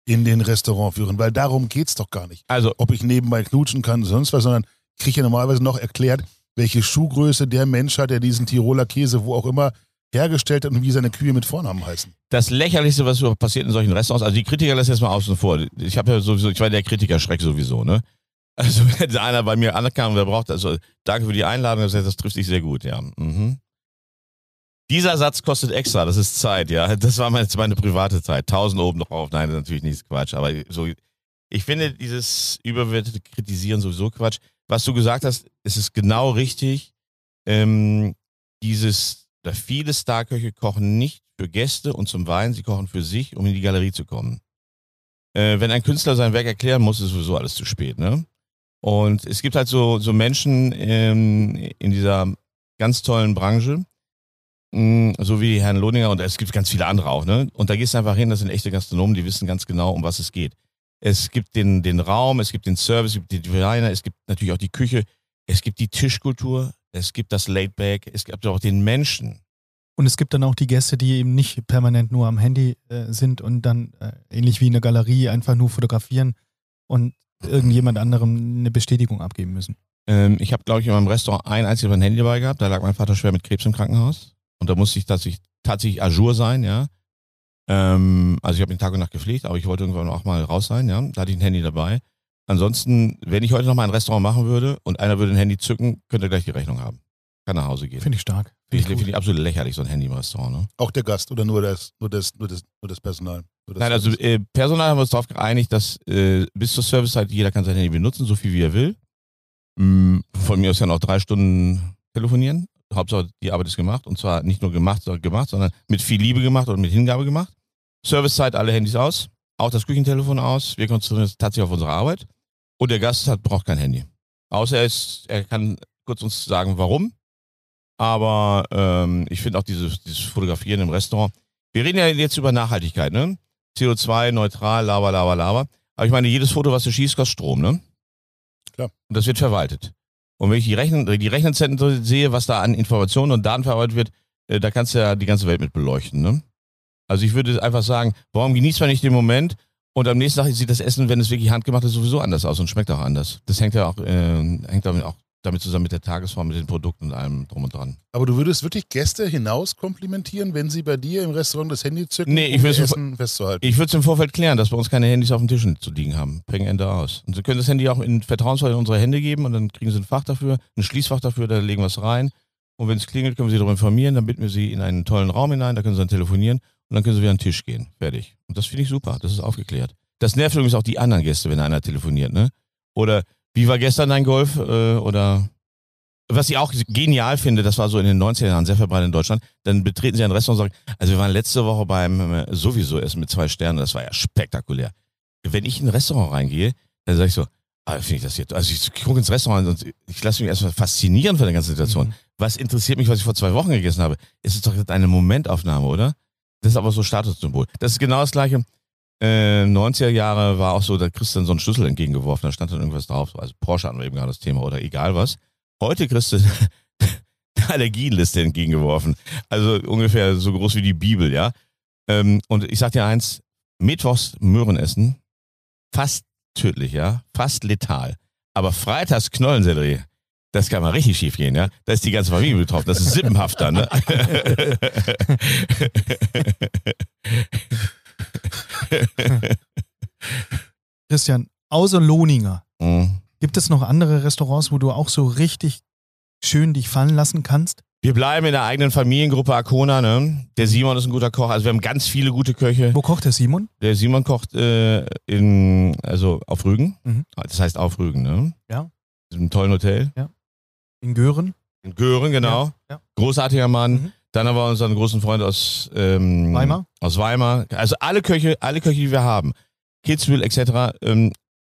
In den Restaurantführern, weil darum geht's doch gar nicht. Also, Ob ich nebenbei knutschen kann, sonst was, sondern ich kriege ja normalerweise noch erklärt, welche Schuhgröße der Mensch hat, der diesen Tiroler Käse, wo auch immer, hergestellt hat und wie seine Kühe mit Vornamen heißen. das Lächerlichste, was passiert in solchen Restaurants, also die Kritiker lassen jetzt mal außen vor. Ich habe ja sowieso, ich war der Kritikerschreck sowieso, ne? Also wenn einer bei mir ankam der braucht, also danke für die Einladung, das, das trifft sich sehr gut, ja. Mhm. Dieser Satz kostet extra, das ist Zeit, ja. Das war meine, meine private Zeit. 1000 oben drauf, nein, das ist natürlich nicht Quatsch. Aber so, ich finde dieses überwertete Kritisieren sowieso Quatsch. Was du gesagt hast, ist es genau richtig. Ähm, dieses, da viele Starköche kochen nicht für Gäste und zum Wein, sie kochen für sich, um in die Galerie zu kommen. Äh, wenn ein Künstler sein Werk erklären muss, ist sowieso alles zu spät, ne? Und es gibt halt so, so Menschen ähm, in dieser ganz tollen Branche, mh, so wie Herrn Lohninger und es gibt ganz viele andere auch, ne? Und da gehst du einfach hin, das sind echte Gastronomen, die wissen ganz genau, um was es geht. Es gibt den, den Raum, es gibt den Service, es gibt die Designer, es gibt natürlich auch die Küche, es gibt die Tischkultur, es gibt das Laidback, es gibt auch den Menschen. Und es gibt dann auch die Gäste, die eben nicht permanent nur am Handy äh, sind und dann äh, ähnlich wie in der Galerie einfach nur fotografieren und irgendjemand anderem eine Bestätigung abgeben müssen. Ähm, ich habe, glaube ich, in meinem Restaurant ein einziges Mal ein Handy dabei gehabt. Da lag mein Vater schwer mit Krebs im Krankenhaus. Und da musste ich tatsächlich, tatsächlich Ajour sein, ja. Ähm, also ich habe den Tag und Nacht gepflegt, aber ich wollte irgendwann auch mal raus sein, ja. Da hatte ich ein Handy dabei. Ansonsten, wenn ich heute noch mal ein Restaurant machen würde und einer würde ein Handy zücken, könnte er gleich die Rechnung haben. Kann nach Hause gehen. Finde ich stark. Finde ich, find ich absolut lächerlich, so ein Handy im Restaurant. Ne? Auch der Gast oder nur das, nur das, nur das, nur das Personal? Nur das Nein, also äh, Personal haben wir uns darauf geeinigt, dass äh, bis zur Servicezeit jeder kann sein Handy benutzen, so viel wie er will. Mm, von mir aus kann auch drei Stunden telefonieren. Hauptsache die Arbeit ist gemacht und zwar nicht nur gemacht, sondern gemacht, sondern mit viel Liebe gemacht oder mit Hingabe gemacht. Servicezeit alle Handys aus, auch das Küchentelefon aus. Wir konzentrieren uns tatsächlich auf unsere Arbeit und der Gast hat, braucht kein Handy. Außer er, ist, er kann kurz uns sagen, warum. Aber ähm, ich finde auch dieses, dieses Fotografieren im Restaurant. Wir reden ja jetzt über Nachhaltigkeit, ne? CO2, neutral, lava, lava, lava. Aber ich meine, jedes Foto, was du schießt, kostet Strom, ne? Klar. Und das wird verwaltet. Und wenn ich die, Rechnen, die Rechenzentren sehe, was da an Informationen und Daten verarbeitet wird, äh, da kannst du ja die ganze Welt mit beleuchten, ne? Also ich würde einfach sagen, warum genießt man nicht den Moment und am nächsten Tag sieht das Essen, wenn es wirklich handgemacht ist, sowieso anders aus und schmeckt auch anders. Das hängt ja auch, äh, hängt damit auch damit zusammen mit der Tagesform, mit den Produkten und allem drum und dran. Aber du würdest wirklich Gäste hinaus komplimentieren, wenn sie bei dir im Restaurant das Handy zücken, Nee, ich um Essen festzuhalten? Ich würde es im Vorfeld klären, dass bei uns keine Handys auf dem Tisch zu liegen haben. Bringen Ende aus. Und Sie können das Handy auch in vertrauensvoll in unsere Hände geben und dann kriegen Sie ein Fach dafür, ein Schließfach dafür, da legen wir es rein. Und wenn es klingelt, können wir Sie darüber informieren, dann bitten wir Sie in einen tollen Raum hinein, da können Sie dann telefonieren und dann können Sie wieder an den Tisch gehen. Fertig. Und das finde ich super, das ist aufgeklärt. Das nervt übrigens auch die anderen Gäste, wenn einer telefoniert, ne? Oder wie war gestern dein Golf? Äh, oder was ich auch genial finde, das war so in den 90er Jahren sehr verbreitet in Deutschland, dann betreten sie ein Restaurant und sagen, also wir waren letzte Woche beim äh, sowieso Essen mit zwei Sternen, das war ja spektakulär. Wenn ich in ein Restaurant reingehe, dann sage ich so, ah, finde ich das hier, also ich gucke ins Restaurant und ich lasse mich erstmal faszinieren von der ganzen Situation. Mhm. Was interessiert mich, was ich vor zwei Wochen gegessen habe? Es ist doch eine Momentaufnahme, oder? Das ist aber so Statussymbol. Das ist genau das gleiche. Äh, 90er Jahre war auch so, da kriegst du dann so einen Schlüssel entgegengeworfen, da stand dann irgendwas drauf, so, also Porsche hatten wir eben gerade das Thema oder egal was. Heute kriegst du eine Allergienliste entgegengeworfen. Also ungefähr so groß wie die Bibel, ja. Ähm, und ich sag dir eins, Mittwochs Möhren essen, fast tödlich, ja, fast letal. Aber freitags Knollensellerie, das kann mal richtig schief gehen, ja. Da ist die ganze Familie betroffen, das ist sippenhaft dann, ne? Christian, außer Lohninger, Mhm. gibt es noch andere Restaurants, wo du auch so richtig schön dich fallen lassen kannst? Wir bleiben in der eigenen Familiengruppe Arcona, ne? Der Simon ist ein guter Koch, also wir haben ganz viele gute Köche. Wo kocht der Simon? Der Simon kocht äh, in, also auf Rügen. Mhm. Das heißt auf Rügen, ne? Ja. In einem tollen Hotel. In Gören? In Göhren, genau. Ja, ja. Großartiger Mann. Mhm. Dann haben wir unseren großen Freund aus ähm, Weimar? Aus Weimar. Also alle Köche, alle Köche, die wir haben. Kitzbühel etc. Ähm,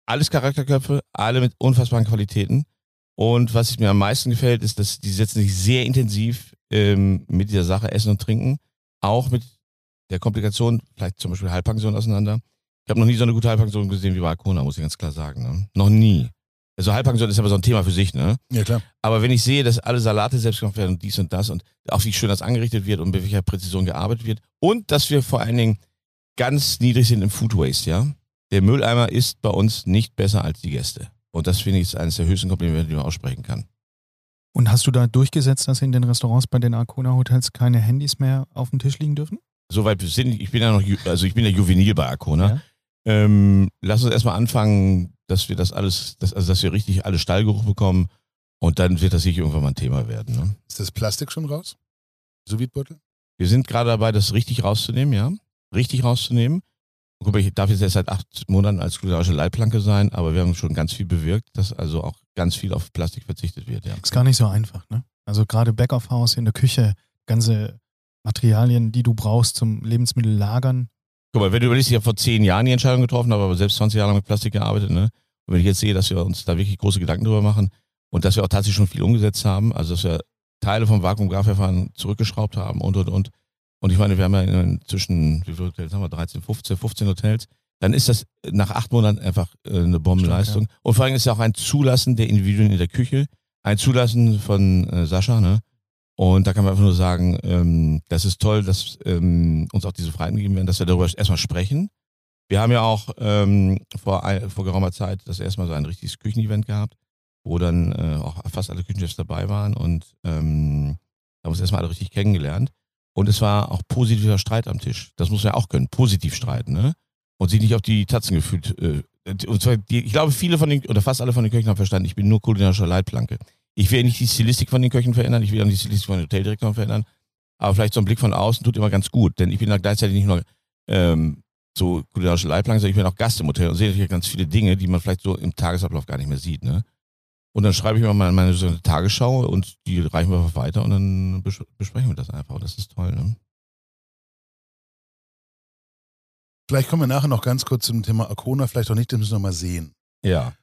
alles Charakterköpfe, alle mit unfassbaren Qualitäten. Und was mir am meisten gefällt, ist, dass die setzen sich sehr intensiv ähm, mit dieser Sache Essen und Trinken, auch mit der Komplikation, vielleicht zum Beispiel Halbpension auseinander. Ich habe noch nie so eine gute Halbpension gesehen wie bei Arcona, muss ich ganz klar sagen. Ne? Noch nie. Also Halbpension ist aber so ein Thema für sich, ne? Ja, klar. Aber wenn ich sehe, dass alle Salate selbst gemacht werden und dies und das und auch wie schön das angerichtet wird und mit welcher Präzision gearbeitet wird und dass wir vor allen Dingen ganz niedrig sind im Food Waste, ja. Der Mülleimer ist bei uns nicht besser als die Gäste. Und das finde ich ist eines der höchsten Komplimente, die man aussprechen kann. Und hast du da durchgesetzt, dass in den Restaurants bei den Arcona Hotels keine Handys mehr auf dem Tisch liegen dürfen? Soweit sind, ich bin ja noch, also ich bin ja juvenil bei Arcona. Ja. Ähm, lass uns erstmal anfangen, dass wir das alles, dass, also dass wir richtig alle Stallgeruch bekommen und dann wird das sicher irgendwann mal ein Thema werden. Ne? Ist das Plastik schon raus? sous beutel Wir sind gerade dabei, das richtig rauszunehmen, ja. Richtig rauszunehmen. Guck mal, ich darf jetzt erst seit acht Monaten als kulinarische Leitplanke sein, aber wir haben schon ganz viel bewirkt, dass also auch ganz viel auf Plastik verzichtet wird, ja. Ist gar nicht so einfach, ne? Also gerade Back of House in der Küche, ganze Materialien, die du brauchst zum Lebensmittel lagern. Guck mal, wenn du überlegst, ich habe vor zehn Jahren die Entscheidung getroffen, habe aber selbst 20 Jahre lang mit Plastik gearbeitet, ne? Und wenn ich jetzt sehe, dass wir uns da wirklich große Gedanken drüber machen und dass wir auch tatsächlich schon viel umgesetzt haben, also dass wir Teile vom Vakuumgarverfahren zurückgeschraubt haben und und und. Und ich meine, wir haben ja inzwischen, wie viele Hotels haben wir? 13, 15, 15 Hotels. Dann ist das nach acht Monaten einfach äh, eine Bombenleistung. Stark, ja. Und vor allem ist es auch ein Zulassen der Individuen in der Küche, ein Zulassen von äh, Sascha, ne? Und da kann man einfach nur sagen, ähm, das ist toll, dass ähm, uns auch diese Freiheiten gegeben werden, dass wir darüber erstmal sprechen. Wir haben ja auch ähm, vor, vor geraumer Zeit das erste Mal so ein richtiges Küchenevent gehabt, wo dann äh, auch fast alle Küchenchefs dabei waren und ähm, haben uns erstmal alle richtig kennengelernt. Und es war auch positiver Streit am Tisch. Das muss man ja auch können, positiv streiten, ne? Und sich nicht auf die Tatzen gefühlt. Äh, und zwar die, ich glaube, viele von den, oder fast alle von den Köchen haben verstanden, ich bin nur kulinarischer Leitplanke. Ich will nicht die Stilistik von den Köchen verändern, ich will auch nicht die Stilistik von den Hoteldirektoren verändern, aber vielleicht so ein Blick von außen tut immer ganz gut, denn ich bin da gleichzeitig nicht nur ähm, so kulinarische Leitplanke, sondern ich bin auch Gast im Hotel und sehe natürlich ganz viele Dinge, die man vielleicht so im Tagesablauf gar nicht mehr sieht. Ne? Und dann schreibe ich mir mal meine so eine Tagesschau und die reichen wir weiter und dann besprechen wir das einfach. Und das ist toll. Ne? Vielleicht kommen wir nachher noch ganz kurz zum Thema Arcona, vielleicht auch nicht, das müssen wir mal sehen. Ja.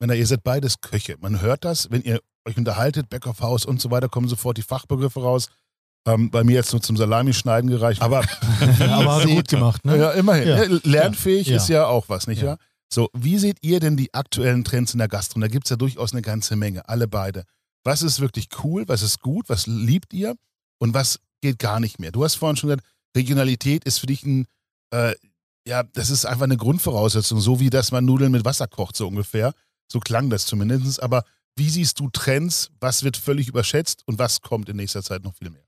Wenn ihr seid beides Köche, man hört das, wenn ihr euch unterhaltet, Back of House und so weiter, kommen sofort die Fachbegriffe raus. Ähm, bei mir jetzt nur zum Salami-Schneiden gereicht. Aber, aber gut gemacht, ne? Ja, immerhin. Ja. Lernfähig ja. ist ja auch was, nicht wahr? So, wie seht ihr denn die aktuellen Trends in der Gastro? Da gibt es ja durchaus eine ganze Menge, alle beide. Was ist wirklich cool, was ist gut, was liebt ihr und was geht gar nicht mehr? Du hast vorhin schon gesagt, Regionalität ist für dich ein, äh, ja, das ist einfach eine Grundvoraussetzung, so wie dass man Nudeln mit Wasser kocht, so ungefähr. So klang das zumindest. Aber wie siehst du Trends? Was wird völlig überschätzt und was kommt in nächster Zeit noch viel mehr?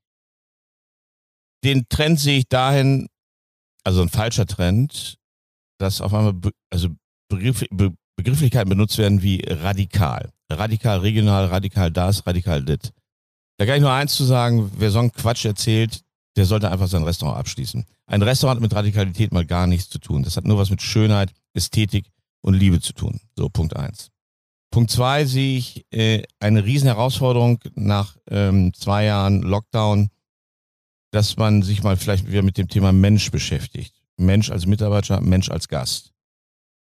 Den Trend sehe ich dahin, also ein falscher Trend, dass auf einmal be also Begriff, Be Begrifflichkeiten benutzt werden wie radikal. Radikal regional, radikal das, radikal dit. Da kann ich nur eins zu sagen, wer so einen Quatsch erzählt, der sollte einfach sein Restaurant abschließen. Ein Restaurant hat mit Radikalität mal gar nichts zu tun. Das hat nur was mit Schönheit, Ästhetik und Liebe zu tun. So, Punkt eins. Punkt zwei sehe ich äh, eine riesen Herausforderung nach ähm, zwei Jahren Lockdown, dass man sich mal vielleicht wieder mit dem Thema Mensch beschäftigt. Mensch als Mitarbeiter, Mensch als Gast.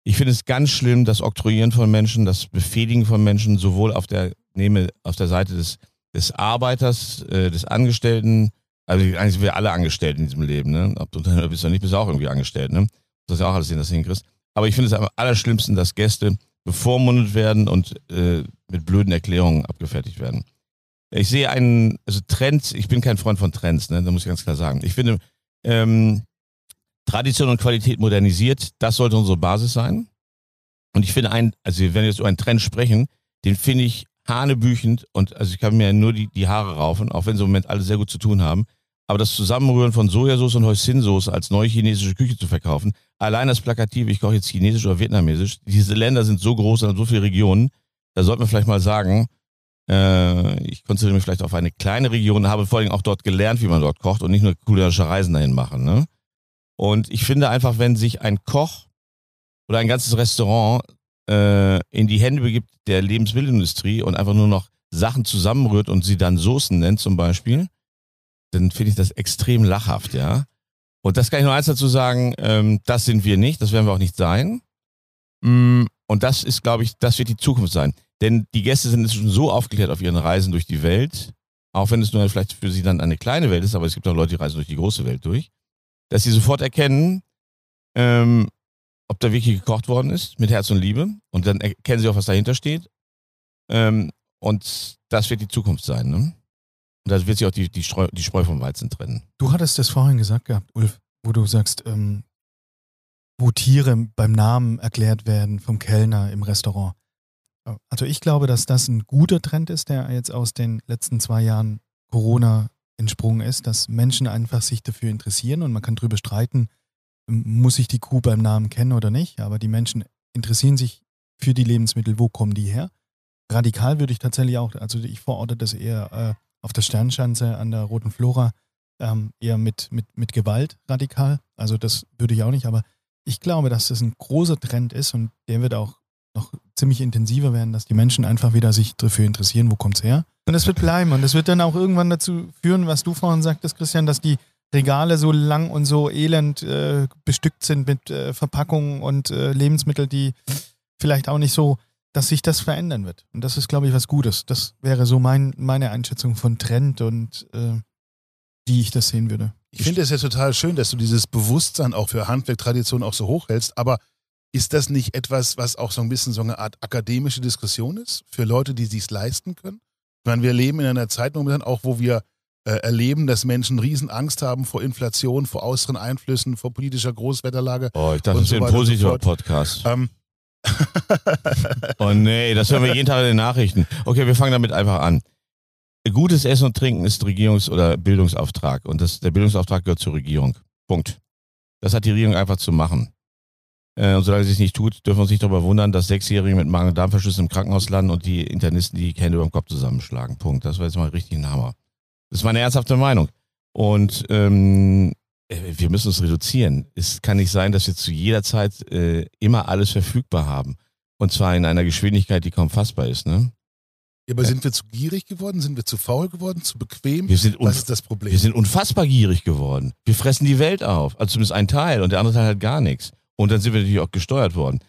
Ich finde es ganz schlimm, das Oktroyieren von Menschen, das Befehligen von Menschen, sowohl auf der, nehme, auf der Seite des, des Arbeiters, äh, des Angestellten, also eigentlich sind wir alle angestellt in diesem Leben, ne? Ob du Unternehmer bist oder nicht, bist du auch irgendwie angestellt, ne? Das ist ja auch alles dass du hinkriegst. Aber ich finde es am allerschlimmsten, dass Gäste bevormundet werden und äh, mit blöden Erklärungen abgefertigt werden. Ich sehe einen, also Trends, ich bin kein Freund von Trends, ne, da muss ich ganz klar sagen. Ich finde, ähm, Tradition und Qualität modernisiert, das sollte unsere Basis sein. Und ich finde einen, also wenn wir jetzt über einen Trend sprechen, den finde ich hanebüchend und also ich kann mir nur die, die Haare raufen, auch wenn sie im Moment alle sehr gut zu tun haben. Aber das Zusammenrühren von Sojasauce und Hoisin-Sauce als neue chinesische Küche zu verkaufen, allein das Plakative, ich koche jetzt chinesisch oder vietnamesisch, diese Länder sind so groß und haben so viele Regionen, da sollte man vielleicht mal sagen, äh, ich konzentriere mich vielleicht auf eine kleine Region, habe vor allem auch dort gelernt, wie man dort kocht und nicht nur kulinarische Reisen dahin machen. Ne? Und ich finde einfach, wenn sich ein Koch oder ein ganzes Restaurant äh, in die Hände begibt der Lebensmittelindustrie und einfach nur noch Sachen zusammenrührt und sie dann Soßen nennt zum Beispiel, dann finde ich das extrem lachhaft, ja. Und das kann ich nur eins dazu sagen, ähm, das sind wir nicht, das werden wir auch nicht sein. Mm, und das ist, glaube ich, das wird die Zukunft sein. Denn die Gäste sind schon so aufgeklärt auf ihren Reisen durch die Welt, auch wenn es nur vielleicht für sie dann eine kleine Welt ist, aber es gibt auch Leute, die reisen durch die große Welt durch, dass sie sofort erkennen, ähm, ob da wirklich gekocht worden ist, mit Herz und Liebe. Und dann erkennen sie auch, was dahinter steht. Ähm, und das wird die Zukunft sein. Ne? Und da wird sich auch die, die, Streu, die Spreu vom Weizen trennen. Du hattest das vorhin gesagt gehabt, Ulf, wo du sagst, ähm, wo Tiere beim Namen erklärt werden vom Kellner im Restaurant. Also ich glaube, dass das ein guter Trend ist, der jetzt aus den letzten zwei Jahren Corona entsprungen ist, dass Menschen einfach sich dafür interessieren und man kann darüber streiten, muss ich die Kuh beim Namen kennen oder nicht, aber die Menschen interessieren sich für die Lebensmittel, wo kommen die her? Radikal würde ich tatsächlich auch, also ich verorte das eher äh, auf der Sternschanze an der Roten Flora ähm, eher mit, mit, mit Gewalt radikal. Also das würde ich auch nicht, aber ich glaube, dass das ein großer Trend ist und der wird auch noch ziemlich intensiver werden, dass die Menschen einfach wieder sich dafür interessieren, wo kommt es her. Und es wird bleiben und es wird dann auch irgendwann dazu führen, was du vorhin sagtest, Christian, dass die Regale so lang und so elend äh, bestückt sind mit äh, Verpackungen und äh, Lebensmitteln, die vielleicht auch nicht so dass sich das verändern wird. Und das ist, glaube ich, was Gutes. Das wäre so mein, meine Einschätzung von Trend und äh, wie ich das sehen würde. Ich finde es ja total schön, dass du dieses Bewusstsein auch für Handwerktradition auch so hochhältst, aber ist das nicht etwas, was auch so ein bisschen so eine Art akademische Diskussion ist für Leute, die sich leisten können? Ich meine, wir leben in einer Zeit momentan auch, wo wir äh, erleben, dass Menschen Riesenangst haben vor Inflation, vor äußeren Einflüssen, vor politischer Großwetterlage. Oh, ich dachte, das so wäre ein so positiver. Podcast. Ähm, Oh nee, das hören wir jeden Tag in den Nachrichten. Okay, wir fangen damit einfach an. Gutes Essen und Trinken ist Regierungs- oder Bildungsauftrag. Und das, der Bildungsauftrag gehört zur Regierung. Punkt. Das hat die Regierung einfach zu machen. Äh, und solange sie es nicht tut, dürfen wir uns nicht darüber wundern, dass Sechsjährige mit Magen- und Darmverschlüssen im Krankenhaus landen und die Internisten die Hände über den Kopf zusammenschlagen. Punkt. Das war jetzt mal richtig ein Hammer. Das ist meine ernsthafte Meinung. Und ähm, äh, wir müssen es reduzieren. Es kann nicht sein, dass wir zu jeder Zeit äh, immer alles verfügbar haben. Und zwar in einer Geschwindigkeit, die kaum fassbar ist. Ne? ja, aber sind wir zu gierig geworden? Sind wir zu faul geworden? Zu bequem? Wir, sind Was ist das Problem? wir sind unfassbar gierig geworden. Wir fressen die Welt auf. Also zumindest ein Teil und der andere Teil hat gar nichts. Und dann sind wir natürlich auch gesteuert worden.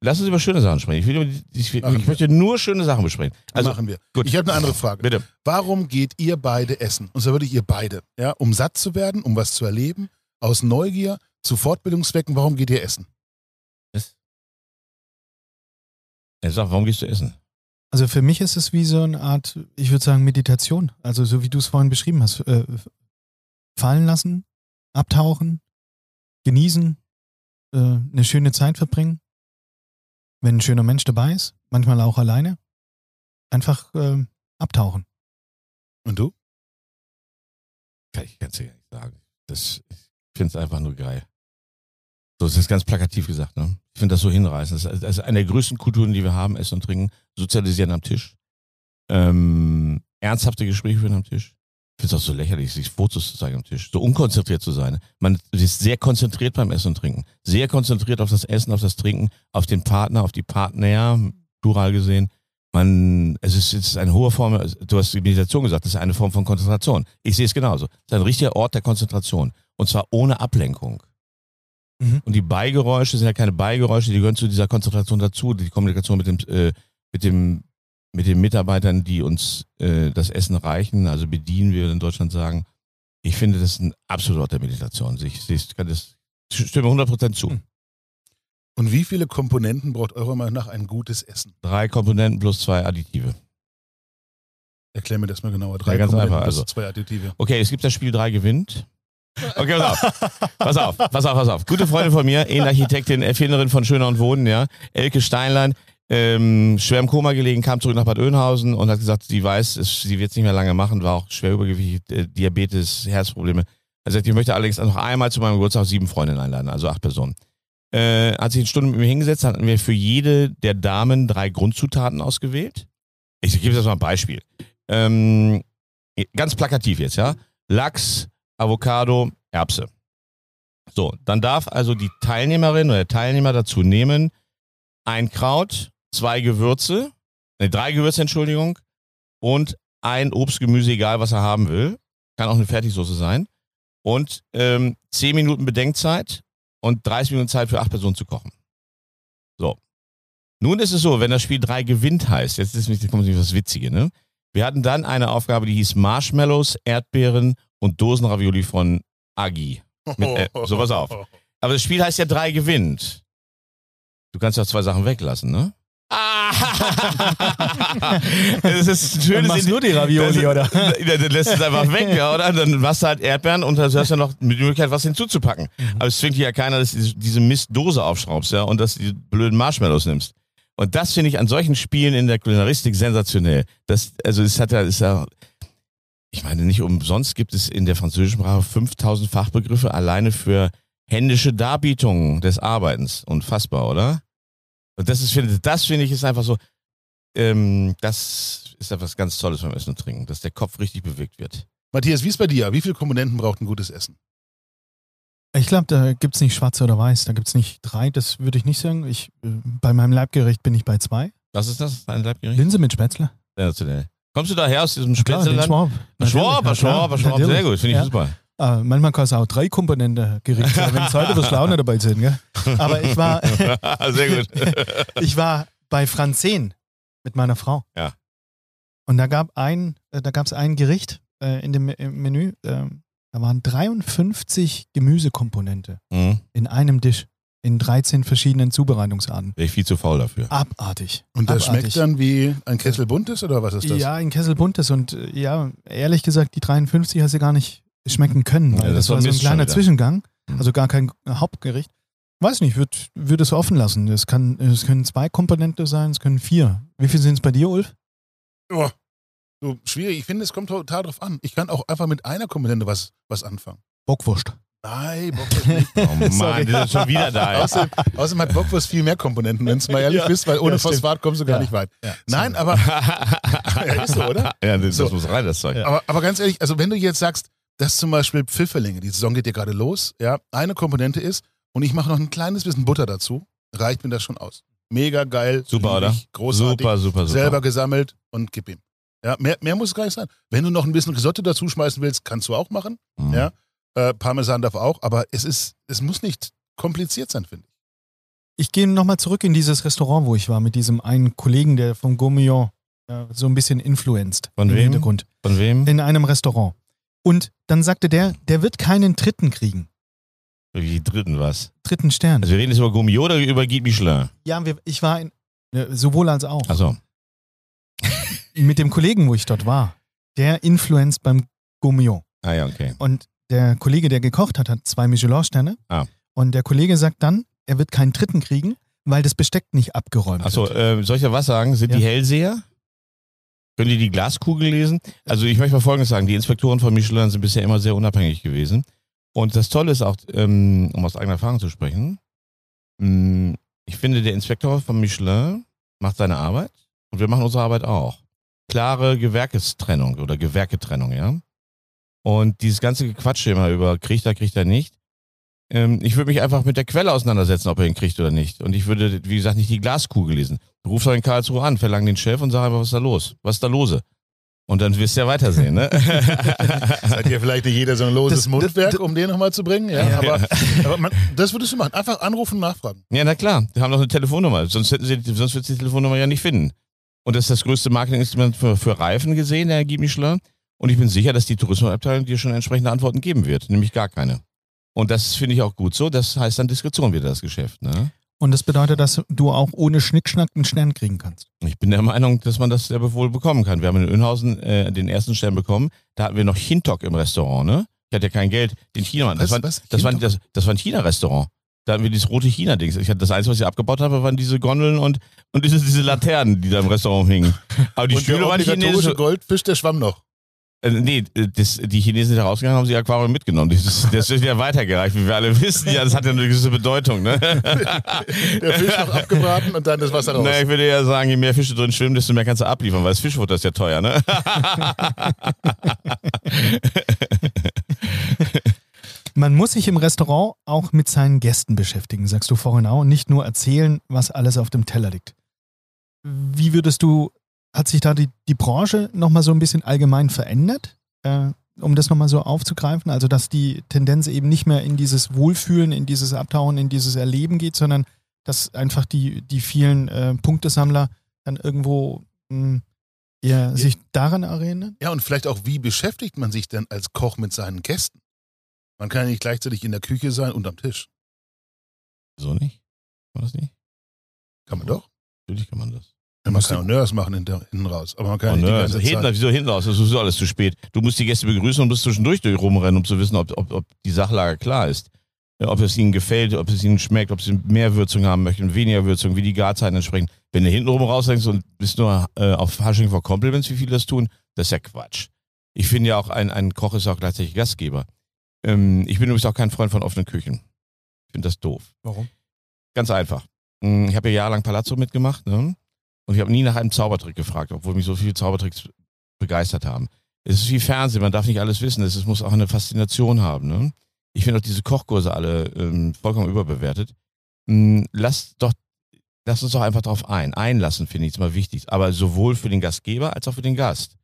Lass uns über schöne Sachen sprechen. Ich, will, ich, will, ich möchte nur schöne Sachen besprechen. Also, machen wir. gut. Ich habe eine andere Frage. bitte. Warum geht ihr beide essen? Und zwar wirklich ihr beide. Ja, um satt zu werden, um was zu erleben, aus Neugier, zu Fortbildungszwecken. Warum geht ihr essen? Er sagt, warum gehst du essen? Also für mich ist es wie so eine Art, ich würde sagen, Meditation. Also so wie du es vorhin beschrieben hast. Äh, fallen lassen, abtauchen, genießen, äh, eine schöne Zeit verbringen. Wenn ein schöner Mensch dabei ist, manchmal auch alleine. Einfach äh, abtauchen. Und du? Kann ich ganz ehrlich sagen. Das, ich finde es einfach nur geil. So, das ist ganz plakativ gesagt. Ne? Ich finde das so hinreißend. Das ist, das ist eine der größten Kulturen, die wir haben, Essen und Trinken. Sozialisieren am Tisch. Ähm, ernsthafte Gespräche führen am Tisch. Ich finde es auch so lächerlich, sich Fotos zu zeigen am Tisch. So unkonzentriert zu sein. Man ist sehr konzentriert beim Essen und Trinken. Sehr konzentriert auf das Essen, auf das Trinken, auf den Partner, auf die Partner, plural gesehen. Man, es ist, es ist eine hohe Form, du hast die Meditation gesagt, das ist eine Form von Konzentration. Ich sehe es genauso. Es ist ein richtiger Ort der Konzentration. Und zwar ohne Ablenkung. Mhm. Und die Beigeräusche sind ja keine Beigeräusche, die gehören zu dieser Konzentration dazu, die Kommunikation mit dem, äh, mit dem, mit den Mitarbeitern, die uns äh, das Essen reichen, also bedienen, wie wir in Deutschland sagen. Ich finde, das ist ein absoluter Ort der Meditation. Ich, ich kann das, stimme 100% zu. Hm. Und wie viele Komponenten braucht eurer Meinung nach ein gutes Essen? Drei Komponenten plus zwei Additive. Erklär mir das mal genauer. Drei Ja, ganz Komponenten einfach, plus also. zwei Additive. Okay, es gibt das Spiel drei gewinnt. Okay, pass auf. Pass auf, pass auf, pass auf. Gute Freundin von mir, Innenarchitektin, Erfinderin von Schöner und Wohnen, ja. Elke Steinlein, ähm, schwer im Koma gelegen, kam zurück nach Bad Oeynhausen und hat gesagt, sie weiß, es, sie wird es nicht mehr lange machen, war auch schwer übergewichtig, äh, Diabetes, Herzprobleme. Er sagt, ich möchte allerdings noch einmal zu meinem Geburtstag sieben Freundinnen einladen, also acht Personen. Äh, hat sich eine Stunde mit mir hingesetzt, hatten wir für jede der Damen drei Grundzutaten ausgewählt. Ich gebe jetzt mal ein Beispiel. Ähm, ganz plakativ jetzt, ja. Lachs, Avocado, Erbse. So, dann darf also die Teilnehmerin oder der Teilnehmer dazu nehmen ein Kraut, zwei Gewürze, ne, drei Gewürze, Entschuldigung, und ein Obst, Gemüse, egal was er haben will. Kann auch eine Fertigsoße sein. Und ähm, 10 Minuten Bedenkzeit und 30 Minuten Zeit für acht Personen zu kochen. So. Nun ist es so, wenn das Spiel 3 gewinnt heißt, jetzt ist jetzt kommt nämlich das Witzige, ne? Wir hatten dann eine Aufgabe, die hieß Marshmallows, Erdbeeren und Dosenravioli von Agi. Mit, äh, so, pass auf. Aber das Spiel heißt ja 3 gewinnt. Du kannst ja zwei Sachen weglassen, ne? Das ist ein Dann schönes machst du nur die Ravioli, das, oder? Dann lässt es einfach weg, ja, oder? Dann machst du halt Erdbeeren und dann hast du ja noch die Möglichkeit, was hinzuzupacken. Aber es zwingt dir ja keiner, dass du diese- diese Mistdose aufschraubst, ja, und dass du die blöden Marshmallows nimmst. Und das finde ich an solchen Spielen in der Kulinaristik sensationell. Das, also es hat ja, ist ja, ich meine, nicht umsonst gibt es in der französischen Sprache 5000 Fachbegriffe alleine für händische Darbietungen des Arbeitens. Unfassbar, oder? Und das ist, finde, das finde ich ist einfach so, ähm, das ist etwas ganz Tolles beim Essen und Trinken, dass der Kopf richtig bewegt wird. Matthias, wie ist bei dir? Wie viele Komponenten braucht ein gutes Essen? Ich glaube, da gibt es nicht schwarz oder weiß. Da gibt es nicht drei, das würde ich nicht sagen. Ich, äh, bei meinem Leibgericht bin ich bei zwei. Was ist das? Dein Leibgericht? Linse mit Spätzle. Sensationell. Kommst du daher aus diesem Spätzleland? Schwab. Schwab, Schwab, Schwab. Sehr gut, finde ich Ja. super. Äh, manchmal kann es auch drei Komponenten Gericht sein, wenn es heute was Laune dabei sind. Gell? Aber ich war, Sehr gut. ich war bei Franzen mit meiner Frau. Ja. Und da gab ein, äh, da gab es ein Gericht äh, in dem im Menü. ähm, da waren 53 Gemüsekomponente Mhm. in einem Tisch in 13 verschiedenen Zubereitungsarten. Wäre ich viel zu faul dafür. Abartig. Und das Abartig. schmeckt dann wie ein Kessel buntes oder was ist das? Ja, in Kessel buntes und äh, ja, ehrlich gesagt, die 53 hast du gar nicht schmecken können, weil Ja, das das, war war so ein kleiner wieder. Zwischengang, Mhm. also gar kein Hauptgericht. Weiß nicht, würde würd es offen lassen. Es, kann, es können zwei Komponente sein, es können vier. Wie viel sind es bei dir, Ulf? Oh, so schwierig. Ich finde, es kommt total drauf an. Ich kann auch einfach mit einer Komponente was, was anfangen. Bockwurst. Nein, Bockwurst nicht. Oh Mann, Sorry. das ist schon wieder da. ey. außerdem, außerdem hat Bockwurst viel mehr Komponenten, wenn du mal ehrlich Ja. bist, weil ohne Ja. Phosphat kommst du gar Ja. nicht weit. Ja, Nein, aber, ja, ist so, oder? Ja, das, So. muss rein, das Zeug. Ja. aber, aber ganz ehrlich, also wenn du jetzt sagst, dass zum Beispiel Pfifferlinge, die Saison geht ja gerade los, ja, eine Komponente ist und ich mache noch ein kleines bisschen Butter dazu, reicht mir das schon aus. Mega geil. Super, oder? Großartig. Super, super, super. selber gesammelt und gib ihm. Ja, mehr, mehr muss es gar nicht sein. Wenn du noch ein bisschen Risotto dazu schmeißen willst, kannst du auch machen. Mhm. Ja. Äh, Parmesan darf auch, aber es ist, es muss nicht kompliziert sein, finde ich. Ich gehe nochmal zurück in dieses Restaurant, wo ich war, mit diesem einen Kollegen, der vom Gourmillon äh, so ein bisschen influenced. Von wem? Hintergrund. Von wem? In einem Restaurant. Und dann sagte der, der wird keinen dritten kriegen. Wie dritten was? Dritten Stern. Also wir reden jetzt über Gourmet oder über Guy Michelin? ja, wir, ich war in, äh, sowohl als auch. Achso. Mit dem Kollegen, wo ich dort war, der influenced beim Gourmillon. Ah ja, okay. Und der Kollege, der gekocht hat, hat zwei Michelin-Sterne. Ah. Und der Kollege sagt dann, er wird keinen dritten kriegen, weil das Besteck nicht abgeräumt Achso, wird. äh, soll ich ja was sagen? Sind Ja. die Hellseher? Können die die Glaskugel lesen? Also ich möchte mal Folgendes sagen. Die Inspektoren von Michelin sind bisher immer sehr unabhängig gewesen. Und das Tolle ist auch, ähm, um aus eigener Erfahrung zu sprechen, mh, ich finde, der Inspektor von Michelin macht seine Arbeit und wir machen unsere Arbeit auch. Klare Gewerkestrennung oder Gewerketrennung, ja. Und dieses ganze Gequatsche immer über kriegt er, kriegt er nicht. Ähm, ich würde mich einfach mit der Quelle auseinandersetzen, ob er ihn kriegt oder nicht. Und ich würde, wie gesagt, nicht die Glaskugel lesen. Du rufst doch in Karlsruhe an, verlang den Chef und sag einfach, was ist da los? Was ist da lose? Und dann wirst du ja weitersehen, ne? Seid ihr vielleicht nicht jeder so ein loses Das- Mundwerk, das- um den nochmal zu bringen? Ja, Ja. aber, aber man, das würdest du machen. Einfach anrufen und nachfragen. ja, na klar, die haben doch eine Telefonnummer. Sonst hätten sie, sonst wird sie die Telefonnummer ja nicht finden. Und das ist das größte Marketinginstrument für, für Reifen gesehen, der Guy Michelin. Und ich bin sicher, dass die Tourismusabteilung dir schon entsprechende Antworten geben wird, nämlich gar keine. Und das finde ich auch gut so. Das heißt dann Diskretion wieder das Geschäft, ne? Und das bedeutet, dass du auch ohne Schnickschnack einen Stern kriegen kannst. Ich bin der Meinung, dass man das sehr wohl bekommen kann. Wir haben in Önhausen äh, den ersten Stern bekommen. Da hatten wir noch Hintok im Restaurant, ne? Ich hatte ja kein Geld. Den Chinamann. Das, war, das, war, das, das war ein China-Restaurant. Da hatten wir dieses rote China-Dings. Ich hatte das Einzige, was ich abgebaut habe, waren diese Gondeln und, und diese, diese Laternen, die da im Restaurant hingen. Aber die und Stühle der waren obligatorische chinesisch. Goldfisch, der schwamm noch. Äh, nee, äh, das, die Chinesen sind rausgegangen, haben sie Aquarium mitgenommen. Das, ist- das wird ja weitergereicht, wie wir alle wissen. Ja, das hat ja eine gewisse Bedeutung, ne? Der Fisch noch abgebraten und dann das Wasser raus. Naja, ich würde ja sagen, je mehr Fische drin schwimmen, desto mehr kannst du abliefern, weil das Fischfutter ist ja teuer, ne? Man muss sich im Restaurant auch mit seinen Gästen beschäftigen, sagst du vorhin auch, und nicht nur erzählen, was alles auf dem Teller liegt. Wie würdest du, hat sich da die, die Branche nochmal so ein bisschen allgemein verändert, äh, um das nochmal so aufzugreifen? Also, dass die Tendenz eben nicht mehr in dieses Wohlfühlen, in dieses Abtauchen, in dieses Erleben geht, sondern dass einfach die, die vielen äh, Punktesammler dann irgendwo mh, eher sich daran erinnern? Ja, und vielleicht auch, wie beschäftigt man sich denn als Koch mit seinen Gästen? Man kann ja nicht gleichzeitig in der Küche sein und am Tisch. so nicht? War das nicht? Kann man doch. Natürlich kann man das. Ja, man kann Honneurs machen hinter, hinten raus. Aber man kann Oh, nicht die ne, ganze hinten, Zeit. wieso hinten raus? Das ist alles zu spät. Du musst die Gäste begrüßen und musst zwischendurch durch rumrennen, um zu wissen, ob, ob, ob die Sachlage klar ist. Ja, Ob es ihnen gefällt, ob es ihnen schmeckt, ob sie mehr Würzung haben möchten, weniger Würzung, wie die Garzeiten entsprechen. Wenn du hinten rum rausdenkst und bist nur äh, auf Hashing for Compliments, wie viele das tun, das ist ja Quatsch. Ich finde ja auch, ein, ein Koch ist auch gleichzeitig Gastgeber. Ähm, ich bin übrigens auch kein Freund von offenen Küchen. Ich finde das doof. Warum? Ganz einfach. Hm, Ich habe ja jahrelang Palazzo mitgemacht, ne? Und ich habe nie nach einem Zaubertrick gefragt, obwohl mich so viele Zaubertricks begeistert haben. Es ist wie Fernsehen, man darf nicht alles wissen. Es muss auch eine Faszination haben. Ne? Ich finde auch diese Kochkurse alle ähm, vollkommen überbewertet. Hm, Lass doch, lass uns doch einfach drauf ein. Einlassen finde ich mal wichtig. Aber sowohl für den Gastgeber als auch für den Gast.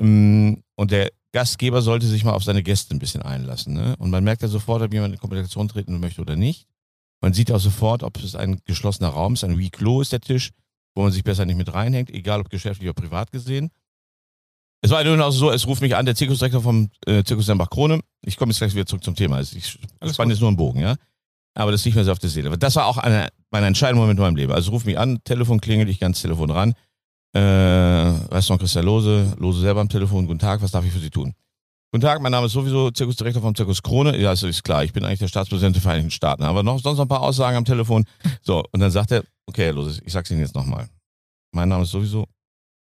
Hm, Und der Gastgeber sollte sich mal auf seine Gäste ein bisschen einlassen. Ne? Und man merkt ja sofort, ob jemand in Kommunikation treten möchte oder nicht. Man sieht auch sofort, ob es ein geschlossener Raum ist, ein clos ist der Tisch, wo man sich besser nicht mit reinhängt, egal ob geschäftlich oder privat gesehen. Es war durchaus so, es ruft mich an, der Zirkusdirektor vom äh, Zirkus Sembach-Krone. Ich komme jetzt gleich wieder zurück zum Thema. Also ich spanne jetzt nur einen Bogen, ja. Aber das ist nicht mehr so auf der Seele. Das war auch eine, mein entscheidender Moment in meinem Leben. Also ruf mich an, Telefon klingelt, ich ganz Telefon ran. Äh, Restaurant Christian Lose, Lose selber am Telefon. Guten Tag, was darf ich für Sie tun? Guten Tag, mein Name ist sowieso Zirkusdirektor vom Zirkus Krone. Ja, das ist klar, ich bin eigentlich der Staatspräsident der Vereinigten Staaten. Aber noch sonst noch ein paar Aussagen am Telefon. So, und dann sagt er, okay, Herr Lose, ich sag's Ihnen jetzt nochmal. Mein Name ist sowieso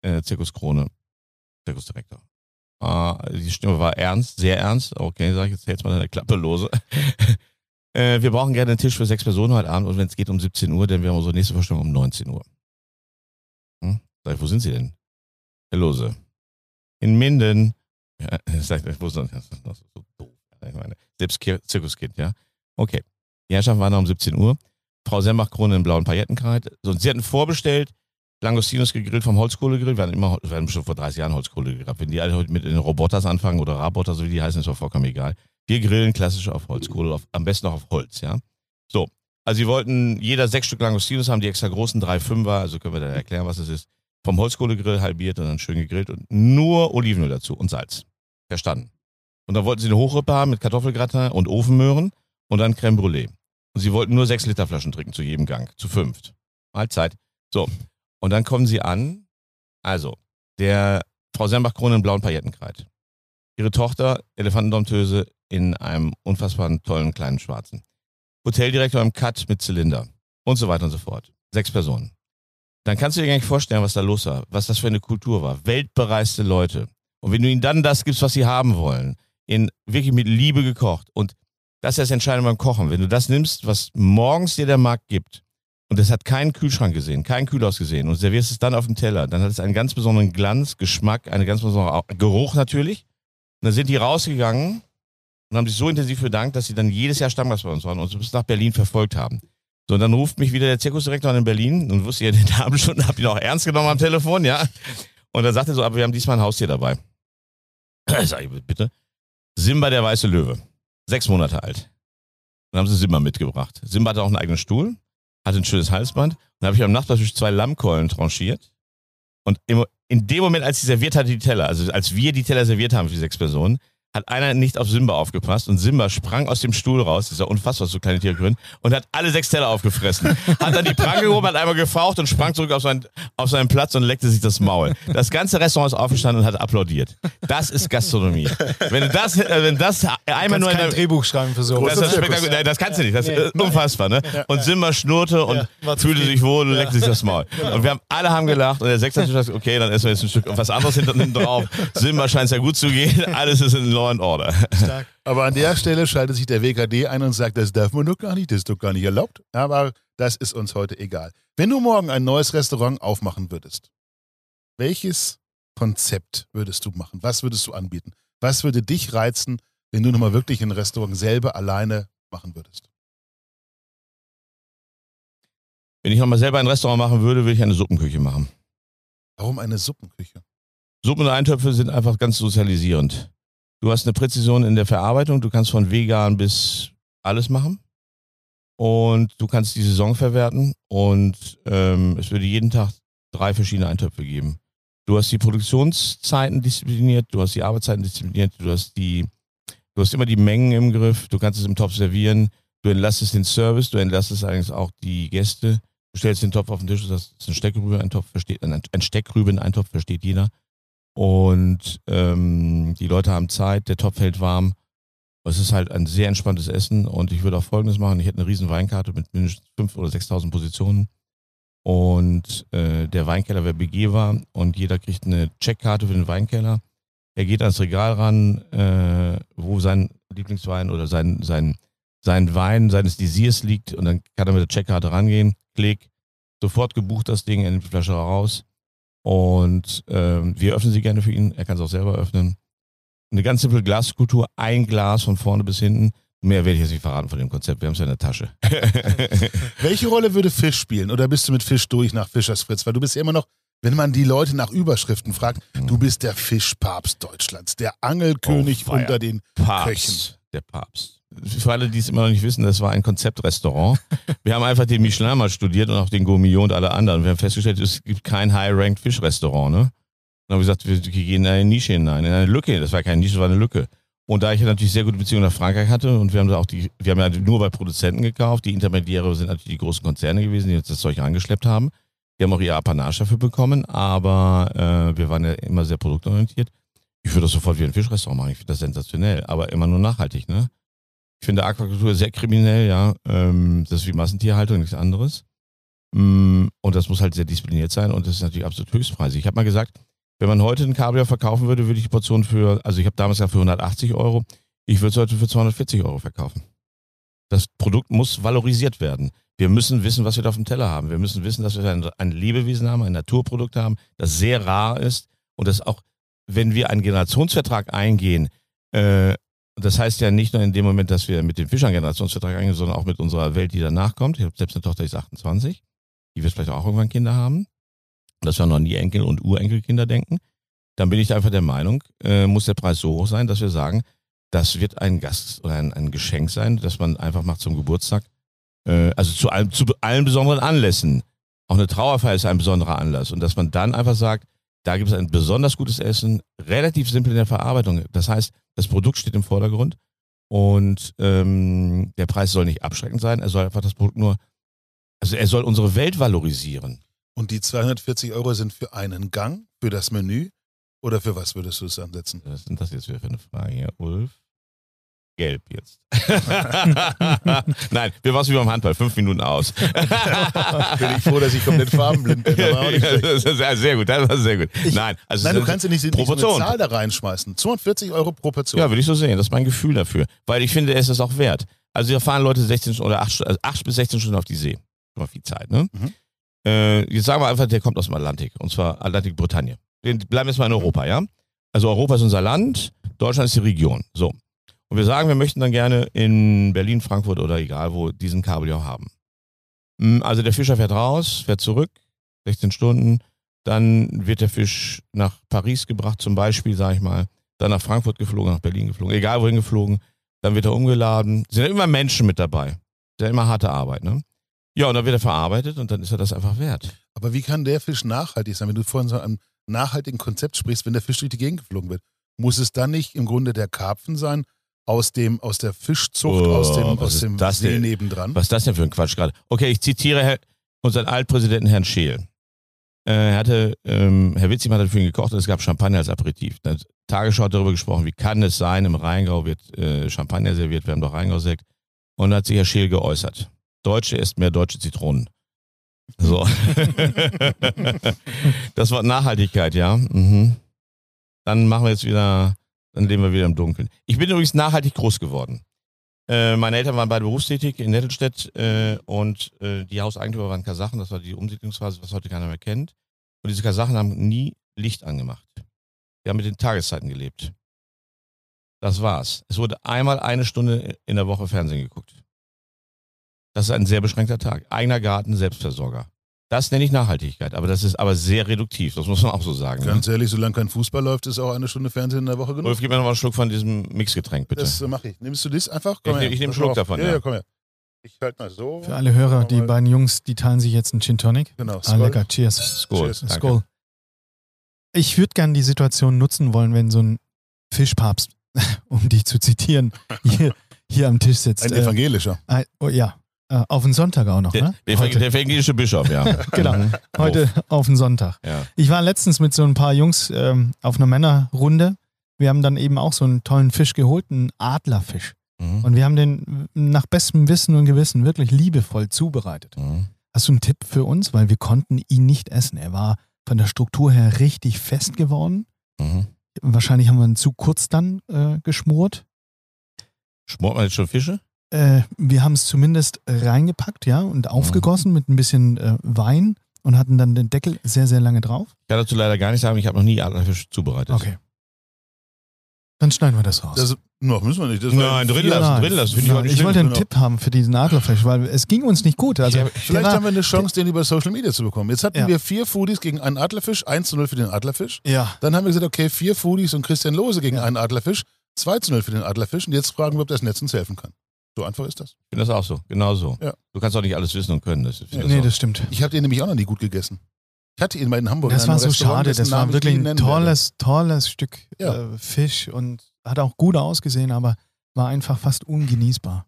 äh, Zirkus Krone, Zirkusdirektor. Äh, die Stimme war ernst, sehr ernst. Okay, sag ich jetzt, jetzt mal deine Klappe lose. äh, wir brauchen gerne einen Tisch für sechs Personen heute Abend und wenn es geht um 17 Uhr, dann wäre unsere nächste Vorstellung um 19 Uhr. Hm? Sag ich, wo sind Sie denn? Herr Lose. In Minden. Ja, ich, Sie? Das ist so doof. Ich meine, selbst Zirkuskind, ja. Okay. Die Herrschaften waren noch um 17 Uhr. Frau Sembach-Krone in blauen Paillettenkleid. So, und sie hatten vorbestellt, Langostinos gegrillt vom Holzkohlegrill. Wir hatten immer, wir hatten schon vor 30 Jahren Holzkohle gegrillt. Wenn die alle heute mit den Roboters anfangen oder Roboter, so wie die heißen, ist doch vollkommen egal. Wir grillen klassisch auf Holzkohle, auf, am besten auch auf Holz, ja. So. Also sie wollten jeder sechs Stück Langostinos haben, die extra großen, drei Fünfer, also können wir dann erklären, was es ist. Vom Holzkohlegrill halbiert und dann schön gegrillt und nur Olivenöl dazu und Salz. Verstanden. Und dann wollten sie eine Hochrippe haben mit Kartoffelgratin und Ofenmöhren und dann Creme Brûlée. Und sie wollten nur sechs Liter Flaschen trinken zu jedem Gang, zu fünft. Mahlzeit. So. Und dann kommen sie an, also, der Frau Sembach-Krone in blauen Paillettenkleid. Ihre Tochter, Elefantendomptöse, in einem unfassbaren, tollen, kleinen Schwarzen. Hoteldirektor im Cut mit Zylinder. Und so weiter und so fort. Sechs Personen. Dann kannst du dir gar nicht vorstellen, was da los war, was das für eine Kultur war. Weltbereiste Leute. Und wenn du ihnen dann das gibst, was sie haben wollen, in wirklich mit Liebe gekocht und das ist das Entscheidende beim Kochen. Wenn du das nimmst, was morgens dir der Markt gibt, und es hat keinen Kühlschrank gesehen, keinen Kühlhaus gesehen und servierst es dann auf dem Teller, dann hat es einen ganz besonderen Glanz, Geschmack, eine ganz besondere Geruch natürlich. Und dann sind die rausgegangen und haben sich so intensiv bedankt, dass sie dann jedes Jahr Stammgast bei uns waren und uns bis nach Berlin verfolgt haben. So, und dann ruft mich wieder der Zirkusdirektor in Berlin und wusste ja den Namen schon, hab ihn auch ernst genommen am Telefon, ja. Und dann sagt er so, aber wir haben diesmal ein Haustier dabei. Sag ich, bitte. Simba der weiße Löwe. Sechs Monate alt. Dann haben sie Simba mitgebracht. Simba hatte auch einen eigenen Stuhl hatte ein schönes Halsband. Dann habe ich am Nachbartisch zwei Lammkeulen tranchiert. Und in dem Moment, als sie serviert hatte, die Teller, also als wir die Teller serviert haben für sechs Personen, hat einer nicht auf Simba aufgepasst und Simba sprang aus dem Stuhl raus, dieser unfassbar so kleine Tiergrün, und hat alle sechs Teller aufgefressen. Hat dann die Pranke gehoben, hat einmal gefaucht und sprang zurück auf seinen, auf seinen Platz und leckte sich das Maul. Das ganze Restaurant ist aufgestanden und hat applaudiert. Das ist Gastronomie. Wenn du das, äh, wenn das einmal nur in ein Drehbuch schreiben für so. Das, ist Nein, das kannst du nicht. Das ist unfassbar, ne? Und Simba schnurrte und fühlte sich wohl und leckte sich das Maul. Und wir haben alle haben gelacht und der Sechste hat gesagt, okay, dann essen wir jetzt ein Stück was anderes hinten drauf. Simba scheint es ja gut zu gehen. Alles ist in Law and Order. Stark. Aber an der Stelle schaltet sich der WKD ein und sagt, das darf man doch gar nicht, das ist doch gar nicht erlaubt. Aber das ist uns heute egal. Wenn du morgen ein neues Restaurant aufmachen würdest, welches Konzept würdest du machen? Was würdest du anbieten? Was würde dich reizen, wenn du nochmal wirklich ein Restaurant selber alleine machen würdest? Wenn ich nochmal selber ein Restaurant machen würde, würde ich eine Suppenküche machen. Warum eine Suppenküche? Suppen und Eintöpfe sind einfach ganz sozialisierend. Du hast eine Präzision in der Verarbeitung, du kannst von vegan bis alles machen. Und du kannst die Saison verwerten. Und ähm, es würde jeden Tag drei verschiedene Eintöpfe geben. Du hast die Produktionszeiten diszipliniert, du hast die Arbeitszeiten diszipliniert, du hast die, du hast immer die Mengen im Griff, du kannst es im Topf servieren, du entlastest den Service, du entlastest eigentlich auch die Gäste, du stellst den Topf auf den Tisch, du sagst, es ist ein Steckrüben-Eintopf, versteht, ein Steckrüben-Eintopf versteht jeder. Und ähm, die Leute haben Zeit, der Topf hält warm. Es ist halt ein sehr entspanntes Essen und ich würde auch Folgendes machen. Ich hätte eine riesen Weinkarte mit mindestens 5.000 oder 6.000 Positionen und äh, der Weinkeller wäre begehbar und jeder kriegt eine Checkkarte für den Weinkeller. Er geht ans Regal ran, äh, wo sein Lieblingswein oder sein, sein, sein Wein seines Desirs liegt und dann kann er mit der Checkkarte rangehen, klick, sofort gebucht das Ding, nimmt die Flasche raus und ähm, wir öffnen sie gerne für ihn. Er kann es auch selber öffnen. Eine ganz simple Glaskultur, ein Glas von vorne bis hinten. Mehr werde ich jetzt nicht verraten von dem Konzept. Wir haben es ja in der Tasche. Welche Rolle würde Fisch spielen? Oder bist du mit Fisch durch nach Fischers Fritz? Weil du bist ja immer noch, wenn man die Leute nach Überschriften fragt, mhm. du bist der Fischpapst Deutschlands, der Angelkönig oh, unter den Papst, Köchen. Der Papst. Für alle, die es immer noch nicht wissen, das war ein Konzeptrestaurant. Wir haben einfach den Michelin mal studiert und auch den Gourmillon und alle anderen. Wir haben festgestellt, es gibt kein High-Ranked Fischrestaurant. Ne? Dann haben wir gesagt, wir gehen in eine Nische hinein, in eine Lücke. Das war keine Nische, das war eine Lücke. Und da ich natürlich sehr gute Beziehungen nach Frankreich hatte und wir haben da auch die, wir haben ja nur bei Produzenten gekauft, die Intermediäre sind natürlich die großen Konzerne gewesen, die uns das Zeug angeschleppt haben. Die haben auch ihre Apanage dafür bekommen, aber äh, wir waren ja immer sehr produktorientiert. Ich würde das sofort wie ein Fischrestaurant machen, ich finde das sensationell, aber immer nur nachhaltig, ne? Ich finde Aquakultur sehr kriminell, ja. Ähm, das ist wie Massentierhaltung, nichts anderes. Mm, und das muss halt sehr diszipliniert sein und das ist natürlich absolut höchstpreisig. Ich habe mal gesagt, wenn man heute einen Kabeljau verkaufen würde, würde ich die Portion für, also ich habe damals ja für 180 Euro, ich würde es heute für 240 Euro verkaufen. Das Produkt muss valorisiert werden. Wir müssen wissen, was wir da auf dem Teller haben. Wir müssen wissen, dass wir ein, ein Lebewesen haben, ein Naturprodukt haben, das sehr rar ist und das auch, wenn wir einen Generationsvertrag eingehen, äh, das heißt ja nicht nur in dem Moment, dass wir mit den Fischern Generationsvertrag eingehen, sondern auch mit unserer Welt, die danach kommt. Ich habe selbst eine Tochter, die ist 28, die wird vielleicht auch irgendwann Kinder haben. Dass wir noch an die Enkel- und Urenkelkinder denken, dann bin ich einfach der Meinung, äh, muss der Preis so hoch sein, dass wir sagen, das wird ein Gast oder ein, ein Geschenk sein, dass man einfach macht zum Geburtstag, äh, also zu, allem, zu allen besonderen Anlässen. Auch eine Trauerfeier ist ein besonderer Anlass. Und dass man dann einfach sagt, da gibt es ein besonders gutes Essen, relativ simpel in der Verarbeitung. Das heißt, das Produkt steht im Vordergrund und ähm, der Preis soll nicht abschreckend sein, er soll einfach das Produkt nur, also er soll unsere Welt valorisieren. Und die 240 Euro sind für einen Gang, für das Menü oder für was würdest du es ansetzen? Was sind das jetzt wieder für eine Frage hier, Ulf? Gelb jetzt. Nein, wir waren wie beim Handball, fünf Minuten aus. bin ich froh, dass ich komplett farbenblind bin. Ja, sehr gut, das war sehr gut. Ich, Nein, also nein, du kannst ja nicht, nicht so eine Zahl da reinschmeißen. 240 Euro pro Portion. Ja, würde ich so sehen. Das ist mein Gefühl dafür. Weil ich finde, es ist auch wert. Also wir fahren Leute 16 oder 8, also 8 bis 16 Stunden auf die See. Mal viel Zeit, ne? Mhm. Äh, jetzt sagen wir einfach, der kommt aus dem Atlantik, und zwar Atlantik-Bretagne. Wir bleiben jetzt mal in Europa, ja? Also Europa ist unser Land, Deutschland ist die Region. So. Und wir sagen, wir möchten dann gerne in Berlin, Frankfurt oder egal wo diesen Kabeljau haben. Hm, also der Fischer fährt raus, fährt zurück, 16 Stunden, dann wird der Fisch nach Paris gebracht zum Beispiel, sage ich mal, dann nach Frankfurt geflogen, nach Berlin geflogen, egal wohin geflogen, dann wird er umgeladen. Sind ja immer Menschen mit dabei. Ist ja immer harte Arbeit, ne? Ja, und dann wird er verarbeitet und dann ist er das einfach wert. Aber wie kann der Fisch nachhaltig sein, wenn du vorhin so einem nachhaltigen Konzept sprichst, wenn der Fisch durch die Gegend geflogen wird? Muss es dann nicht im Grunde der Karpfen sein, aus dem, aus der Fischzucht, oh, aus dem, aus dem See denn, nebendran? Was ist das denn für ein Quatsch gerade? Okay, ich zitiere Herr, unseren Altpräsidenten Herrn Scheel. Äh, er hatte, ähm, Herr Witzig hat für ihn gekocht und es gab Champagner als Aperitif. Da hat Tagesschau darüber gesprochen, wie kann es sein, im Rheingau wird äh, Champagner serviert, wir haben doch Rheingau-Sekt. Und da hat sich Herr Scheel geäußert. Deutsche isst mehr deutsche Zitronen. So. das Wort Nachhaltigkeit, ja. Mhm. Dann machen wir jetzt wieder, dann leben wir wieder im Dunkeln. Ich bin übrigens nachhaltig groß geworden. Äh, meine Eltern waren beide berufstätig in Nettelstedt äh, und äh, die Hauseigentümer waren Kasachen. Das war die Umsiedlungsphase, was heute keiner mehr kennt. Und diese Kasachen haben nie Licht angemacht. Die haben mit den Tageszeiten gelebt. Das war's. Es wurde einmal eine Stunde in der Woche Fernsehen geguckt. Das ist ein sehr beschränkter Tag. Eigener Garten, Selbstversorger. Das nenne ich Nachhaltigkeit, aber das ist aber sehr reduktiv, das muss man auch so sagen. Ne? Ganz ne? ehrlich, solange kein Fußball läuft, ist auch eine Stunde Fernsehen in der Woche genug. Wolf, gib mir noch mal einen Schluck von diesem Mixgetränk, bitte. Das mache ich. Nimmst du das einfach? Komm ich, her. ich nehme einen Schluck davon. Ja, ja, komm her. Ich halte mal so. Für alle Hörer, die beiden Jungs, die teilen sich jetzt einen Gin Tonic. Genau. Ah, lecker. Cheers. Skol. Cheers. Skol. Ich würde gerne die Situation nutzen wollen, wenn so ein Fischpapst, um dich zu zitieren, hier, hier am Tisch sitzt. Ein evangelischer. Äh, oh, ja, auf den Sonntag auch noch, der, ne? Der, Heute. der Bischof, ja. genau. Mhm. Heute auf den Sonntag. Ja. Ich war letztens mit so ein paar Jungs ähm, auf einer Männerrunde. Wir haben dann eben auch so einen tollen Fisch geholt, einen Adlerfisch. Mhm. Und wir haben den nach bestem Wissen und Gewissen wirklich liebevoll zubereitet. Mhm. Hast du einen Tipp für uns? Weil wir konnten ihn nicht essen. Er war von der Struktur her richtig fest geworden. Mhm. Wahrscheinlich haben wir ihn zu kurz dann äh, geschmort. Schmort man jetzt schon Fische? Äh, wir haben es zumindest reingepackt, ja, und aufgegossen mit ein bisschen äh, Wein und hatten dann den Deckel sehr, sehr lange drauf. Ich kann dazu leider gar nicht sagen, ich habe noch nie Adlerfisch zubereitet. Okay. Dann schneiden wir das raus. Das, noch müssen wir nicht. Das nein, drin lassen, drin lassen. Ich, nein, ich wollte einen genau. Tipp haben für diesen Adlerfisch, weil es ging uns nicht gut. Also, Vielleicht haben wir eine Chance, den über Social Media zu bekommen. Jetzt hatten ja. wir vier Foodies gegen einen Adlerfisch, 1 zu 0 für den Adlerfisch. Ja. Dann haben wir gesagt, okay, vier Foodies und Christian Lose gegen einen Adlerfisch. 2 zu 0 für den Adlerfisch und jetzt fragen wir, ob das Netz uns helfen kann. So einfach ist das. Ich finde das auch so, genau so. Ja. Du kannst auch nicht alles wissen und können. Das, finde nee, auch- das stimmt. Ich habe den nämlich auch noch nie gut gegessen. Ich hatte ihn mal in Hamburg. Das in war so schade. Das war wirklich ein tolles, tolles Stück Ja. äh, Fisch und hat auch gut ausgesehen, aber war einfach fast ungenießbar.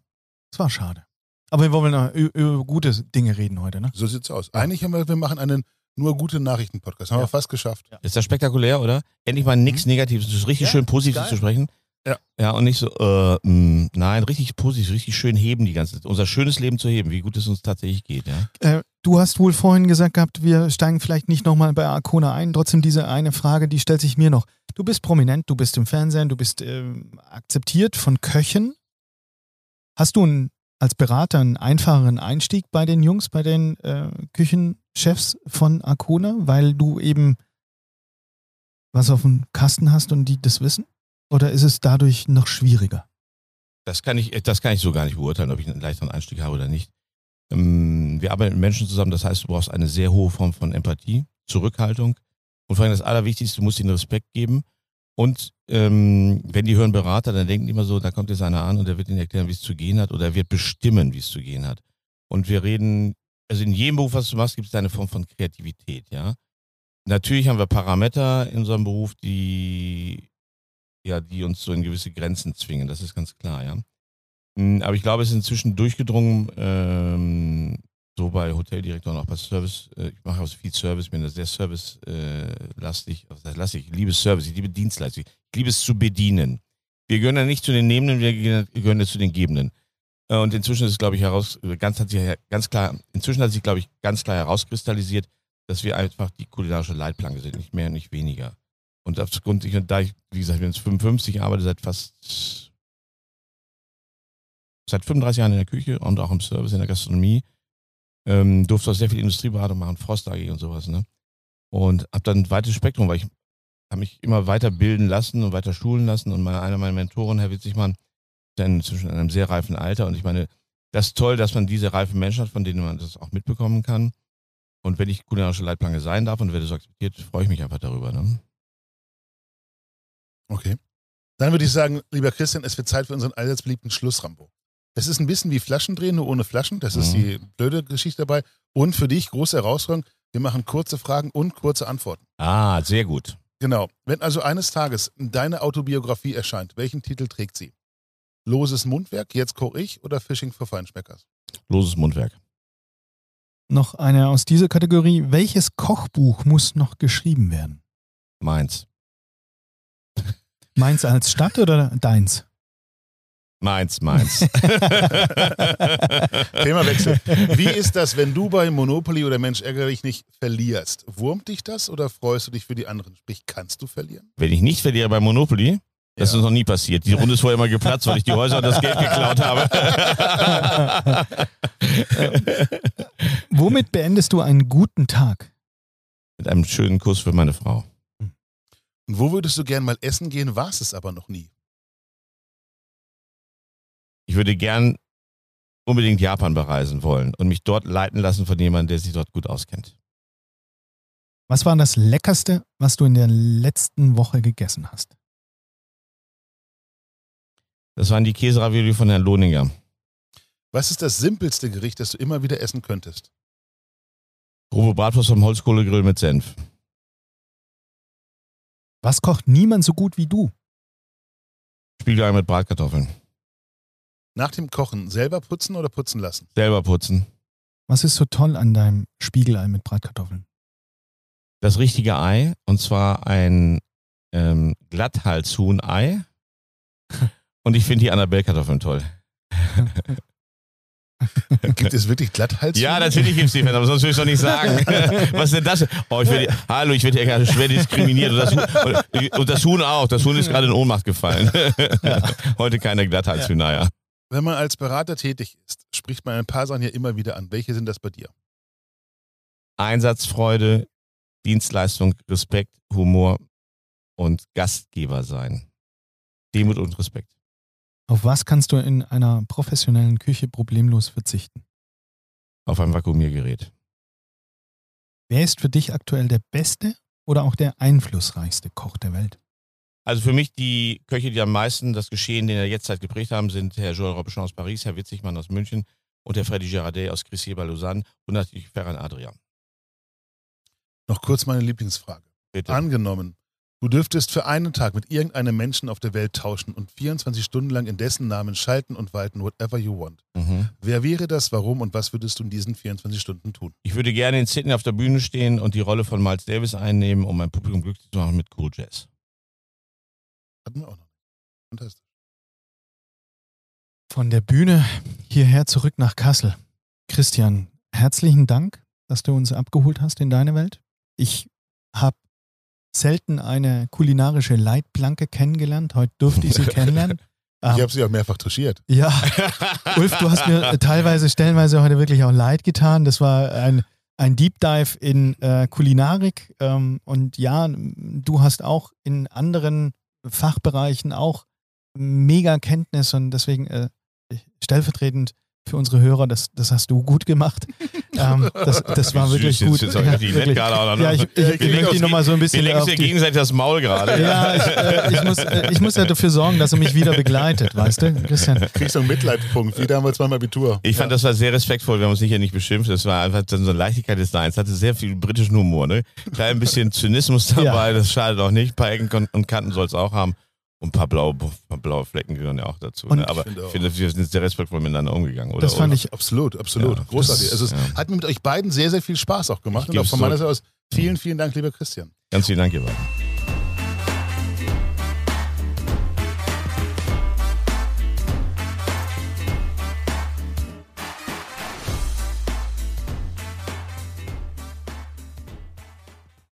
Es war schade. Aber wir wollen noch über gute Dinge reden heute, ne? So sieht's aus. Eigentlich haben wir, wir machen einen nur gute Nachrichten-Podcast. Haben Ja. wir fast geschafft. Ist das spektakulär, oder? Endlich mal nichts Negatives. Das ist richtig Ja, schön positiv zu sprechen. Ja. Ja, und nicht so, äh, mh, nein, richtig positiv, richtig schön heben die ganze Zeit. Unser schönes Leben zu heben, wie gut es uns tatsächlich geht, ja. Äh, du hast wohl vorhin gesagt gehabt, wir steigen vielleicht nicht nochmal bei Arcona ein. Trotzdem diese eine Frage, die stellt sich mir noch. Du bist prominent, du bist im Fernsehen, du bist ähm, akzeptiert von Köchen. Hast du einen, als Berater einen einfacheren Einstieg bei den Jungs, bei den äh, Küchenchefs von Arcona, weil du eben was auf dem Kasten hast und die das wissen? Oder ist es dadurch noch schwieriger? Das kann ich, das kann ich so gar nicht beurteilen, ob ich einen leichteren Einstieg habe oder nicht. Ähm, wir arbeiten mit Menschen zusammen, das heißt, du brauchst eine sehr hohe Form von Empathie, Zurückhaltung und vor allem das Allerwichtigste, du musst ihnen Respekt geben. Und ähm, wenn die hören Berater, dann denken die immer so, da kommt jetzt einer an und der wird ihnen erklären, wie es zu gehen hat oder er wird bestimmen, wie es zu gehen hat. Und wir reden, also in jedem Beruf, was du machst, gibt es eine Form von Kreativität, ja. Natürlich haben wir Parameter in unserem Beruf, die ja, die uns so in gewisse Grenzen zwingen, das ist ganz klar, ja. Mm, Aber ich glaube, es ist inzwischen durchgedrungen, ähm, so bei Hoteldirektoren, auch bei Service. Äh, ich mache auch viel Service, bin da sehr service-lastig. Was heißt lastig? Ich liebe Service, ich liebe Dienstleistung, ich liebe es zu bedienen. Wir gehören ja nicht zu den Nehmenden, wir gehören ja zu den Gebenden. Äh, Und inzwischen ist glaube ich, heraus, ganz, hat sich ganz klar, inzwischen hat sich, glaube ich, ganz klar herauskristallisiert, dass wir einfach die kulinarische Leitplanke sind, nicht mehr und nicht weniger. Und aufgrund, ich, da ich, wie gesagt, ich bin jetzt 55, arbeite seit fast seit 35 Jahren in der Küche und auch im Service, in der Gastronomie. Ähm, durfte auch sehr viel Industrieberatung machen, Frost AG und sowas, ne? Und habe dann ein weites Spektrum, weil ich habe mich immer weiter bilden lassen und weiter schulen lassen. Und meine, einer meiner Mentoren, Herr Witzigmann, ist inzwischen in einem sehr reifen Alter. Und ich meine, das ist toll, dass man diese reifen Menschen hat, von denen man das auch mitbekommen kann. Und wenn ich kulinarische Leitplanke sein darf und werde so akzeptiert, freue ich mich einfach darüber. Ne? Okay. Dann würde ich sagen, lieber Christian, es wird Zeit für unseren allseits beliebten Schlussrambo. Es ist ein bisschen wie Flaschendrehen, nur ohne Flaschen. Das ist Mhm. die blöde Geschichte dabei. Und für dich, große Herausforderung, wir machen kurze Fragen und kurze Antworten. Ah, sehr gut. Genau. Wenn also eines Tages deine Autobiografie erscheint, welchen Titel trägt sie? Loses Mundwerk, jetzt koche ich oder Fishing for Feinschmeckers? Loses Mundwerk. Noch eine aus dieser Kategorie. Welches Kochbuch muss noch geschrieben werden? Meins. Meins als Stadt oder deins? Meins, meins. Themawechsel. Wie ist das, wenn du bei Monopoly oder Mensch ärgere dich nicht verlierst? Wurmt dich das oder freust du dich für die anderen? Sprich, kannst du verlieren? Wenn ich nicht verliere bei Monopoly, das ist noch nie passiert. Die Runde ist vorher immer geplatzt, weil ich die Häuser und das Geld geklaut habe. Womit beendest du einen guten Tag? Mit einem schönen Kuss für meine Frau. Und wo würdest du gern mal essen gehen, warst es aber noch nie? Ich würde gern unbedingt Japan bereisen wollen und mich dort leiten lassen von jemandem, der sich dort gut auskennt. Was war das Leckerste, was du in der letzten Woche gegessen hast? Das waren die Käseravioli von Herrn Lohninger. Was ist das simpelste Gericht, das du immer wieder essen könntest? Grobe Bratwurst vom Holzkohlegrill mit Senf. Was kocht niemand so gut wie du? Spiegelei mit Bratkartoffeln. Nach dem Kochen selber putzen oder putzen lassen? Selber putzen. Was ist so toll an deinem Spiegelei mit Bratkartoffeln? Das richtige Ei, und zwar ein ähm, Glatthalshuhn-Ei. Und ich finde die Annabelle-Kartoffeln toll. Gibt es wirklich Glatthals? Ja, natürlich gibt's die Fans, aber sonst will ich doch nicht sagen. Was ist denn das? Oh, ich werde, hallo, ich werde ja gerade schwer diskriminiert. Und das, Huhn, und das Huhn auch. Das Huhn ist gerade in Ohnmacht gefallen. Heute keine Glatthalshühner, Wenn man als Berater tätig ist, spricht man ein paar Sachen hier immer wieder an. Welche sind das bei dir? Einsatzfreude, Dienstleistung, Respekt, Humor und Gastgeber sein. Demut und Respekt. Auf was kannst du in einer professionellen Küche problemlos verzichten? Auf ein Vakuumiergerät. Wer ist für dich aktuell der beste oder auch der einflussreichste Koch der Welt? Also für mich die Köche, die am meisten das Geschehen in der Jetztzeit geprägt haben, sind Herr Joël Robuchon aus Paris, Herr Witzigmann aus München und der Freddy Girardet aus Crissier bei Lausanne und natürlich Ferran Adrian. Noch kurz meine Lieblingsfrage. Bitte. Angenommen, du dürftest für einen Tag mit irgendeinem Menschen auf der Welt tauschen und 24 Stunden lang in dessen Namen schalten und walten, whatever you want. Mhm. Wer wäre das, warum und was würdest du in diesen 24 Stunden tun? Ich würde gerne in Sydney auf der Bühne stehen und die Rolle von Miles Davis einnehmen, um mein Publikum glücklich zu machen mit Cool Jazz. Hatten wir auch noch. Fantastisch. Von der Bühne hierher zurück nach Kassel. Christian, herzlichen Dank, dass du uns abgeholt hast in deine Welt. Ich habe selten eine kulinarische Leitplanke kennengelernt. Heute durfte ich sie kennenlernen. Ich Ähm, habe sie auch mehrfach touchiert. ja, Ulf, du hast mir teilweise, stellenweise heute wirklich auch leid getan. Das war ein, ein Deep Dive in äh, Kulinarik. Ähm, und ja, du hast auch in anderen Fachbereichen auch mega Kenntnis und deswegen äh, stellvertretend für unsere Hörer, das, das hast du gut gemacht. ähm, das, das war wirklich gut. Jetzt nett gerade. Ja, ich, ich, Wir ich möchte nochmal so ein Wir bisschen legen ja die, gegenseitig das Maul gerade. ja, ich, äh, ich, muss, äh, ich muss ja dafür sorgen, dass er mich wieder begleitet, weißt du, Christian? Kriegst du einen Mitleidspunkt, wie damals beim Abitur. Ich fand, das war sehr respektvoll. Wir haben uns sicher nicht beschimpft. Das war einfach so eine Leichtigkeit des Seins. Hatte sehr viel britischen Humor. Ne? Klein bisschen Zynismus dabei. Ja. Das schadet auch nicht. Ein paar Ecken und Kanten soll es auch haben. Und ein paar blaue, paar blaue Flecken gehören ja auch dazu. Ne? Aber ich finde ich auch. finde, wir sind sehr respektvoll miteinander umgegangen. Oder? Das fand ich Absolut, absolut. Ja, Großartig. das- Also es ja. hat mir mit euch beiden sehr, sehr viel Spaß auch gemacht. Ich Und auch von meiner. Seite aus vielen, vielen Dank, lieber Christian. Ganz vielen Dank, ihr beiden.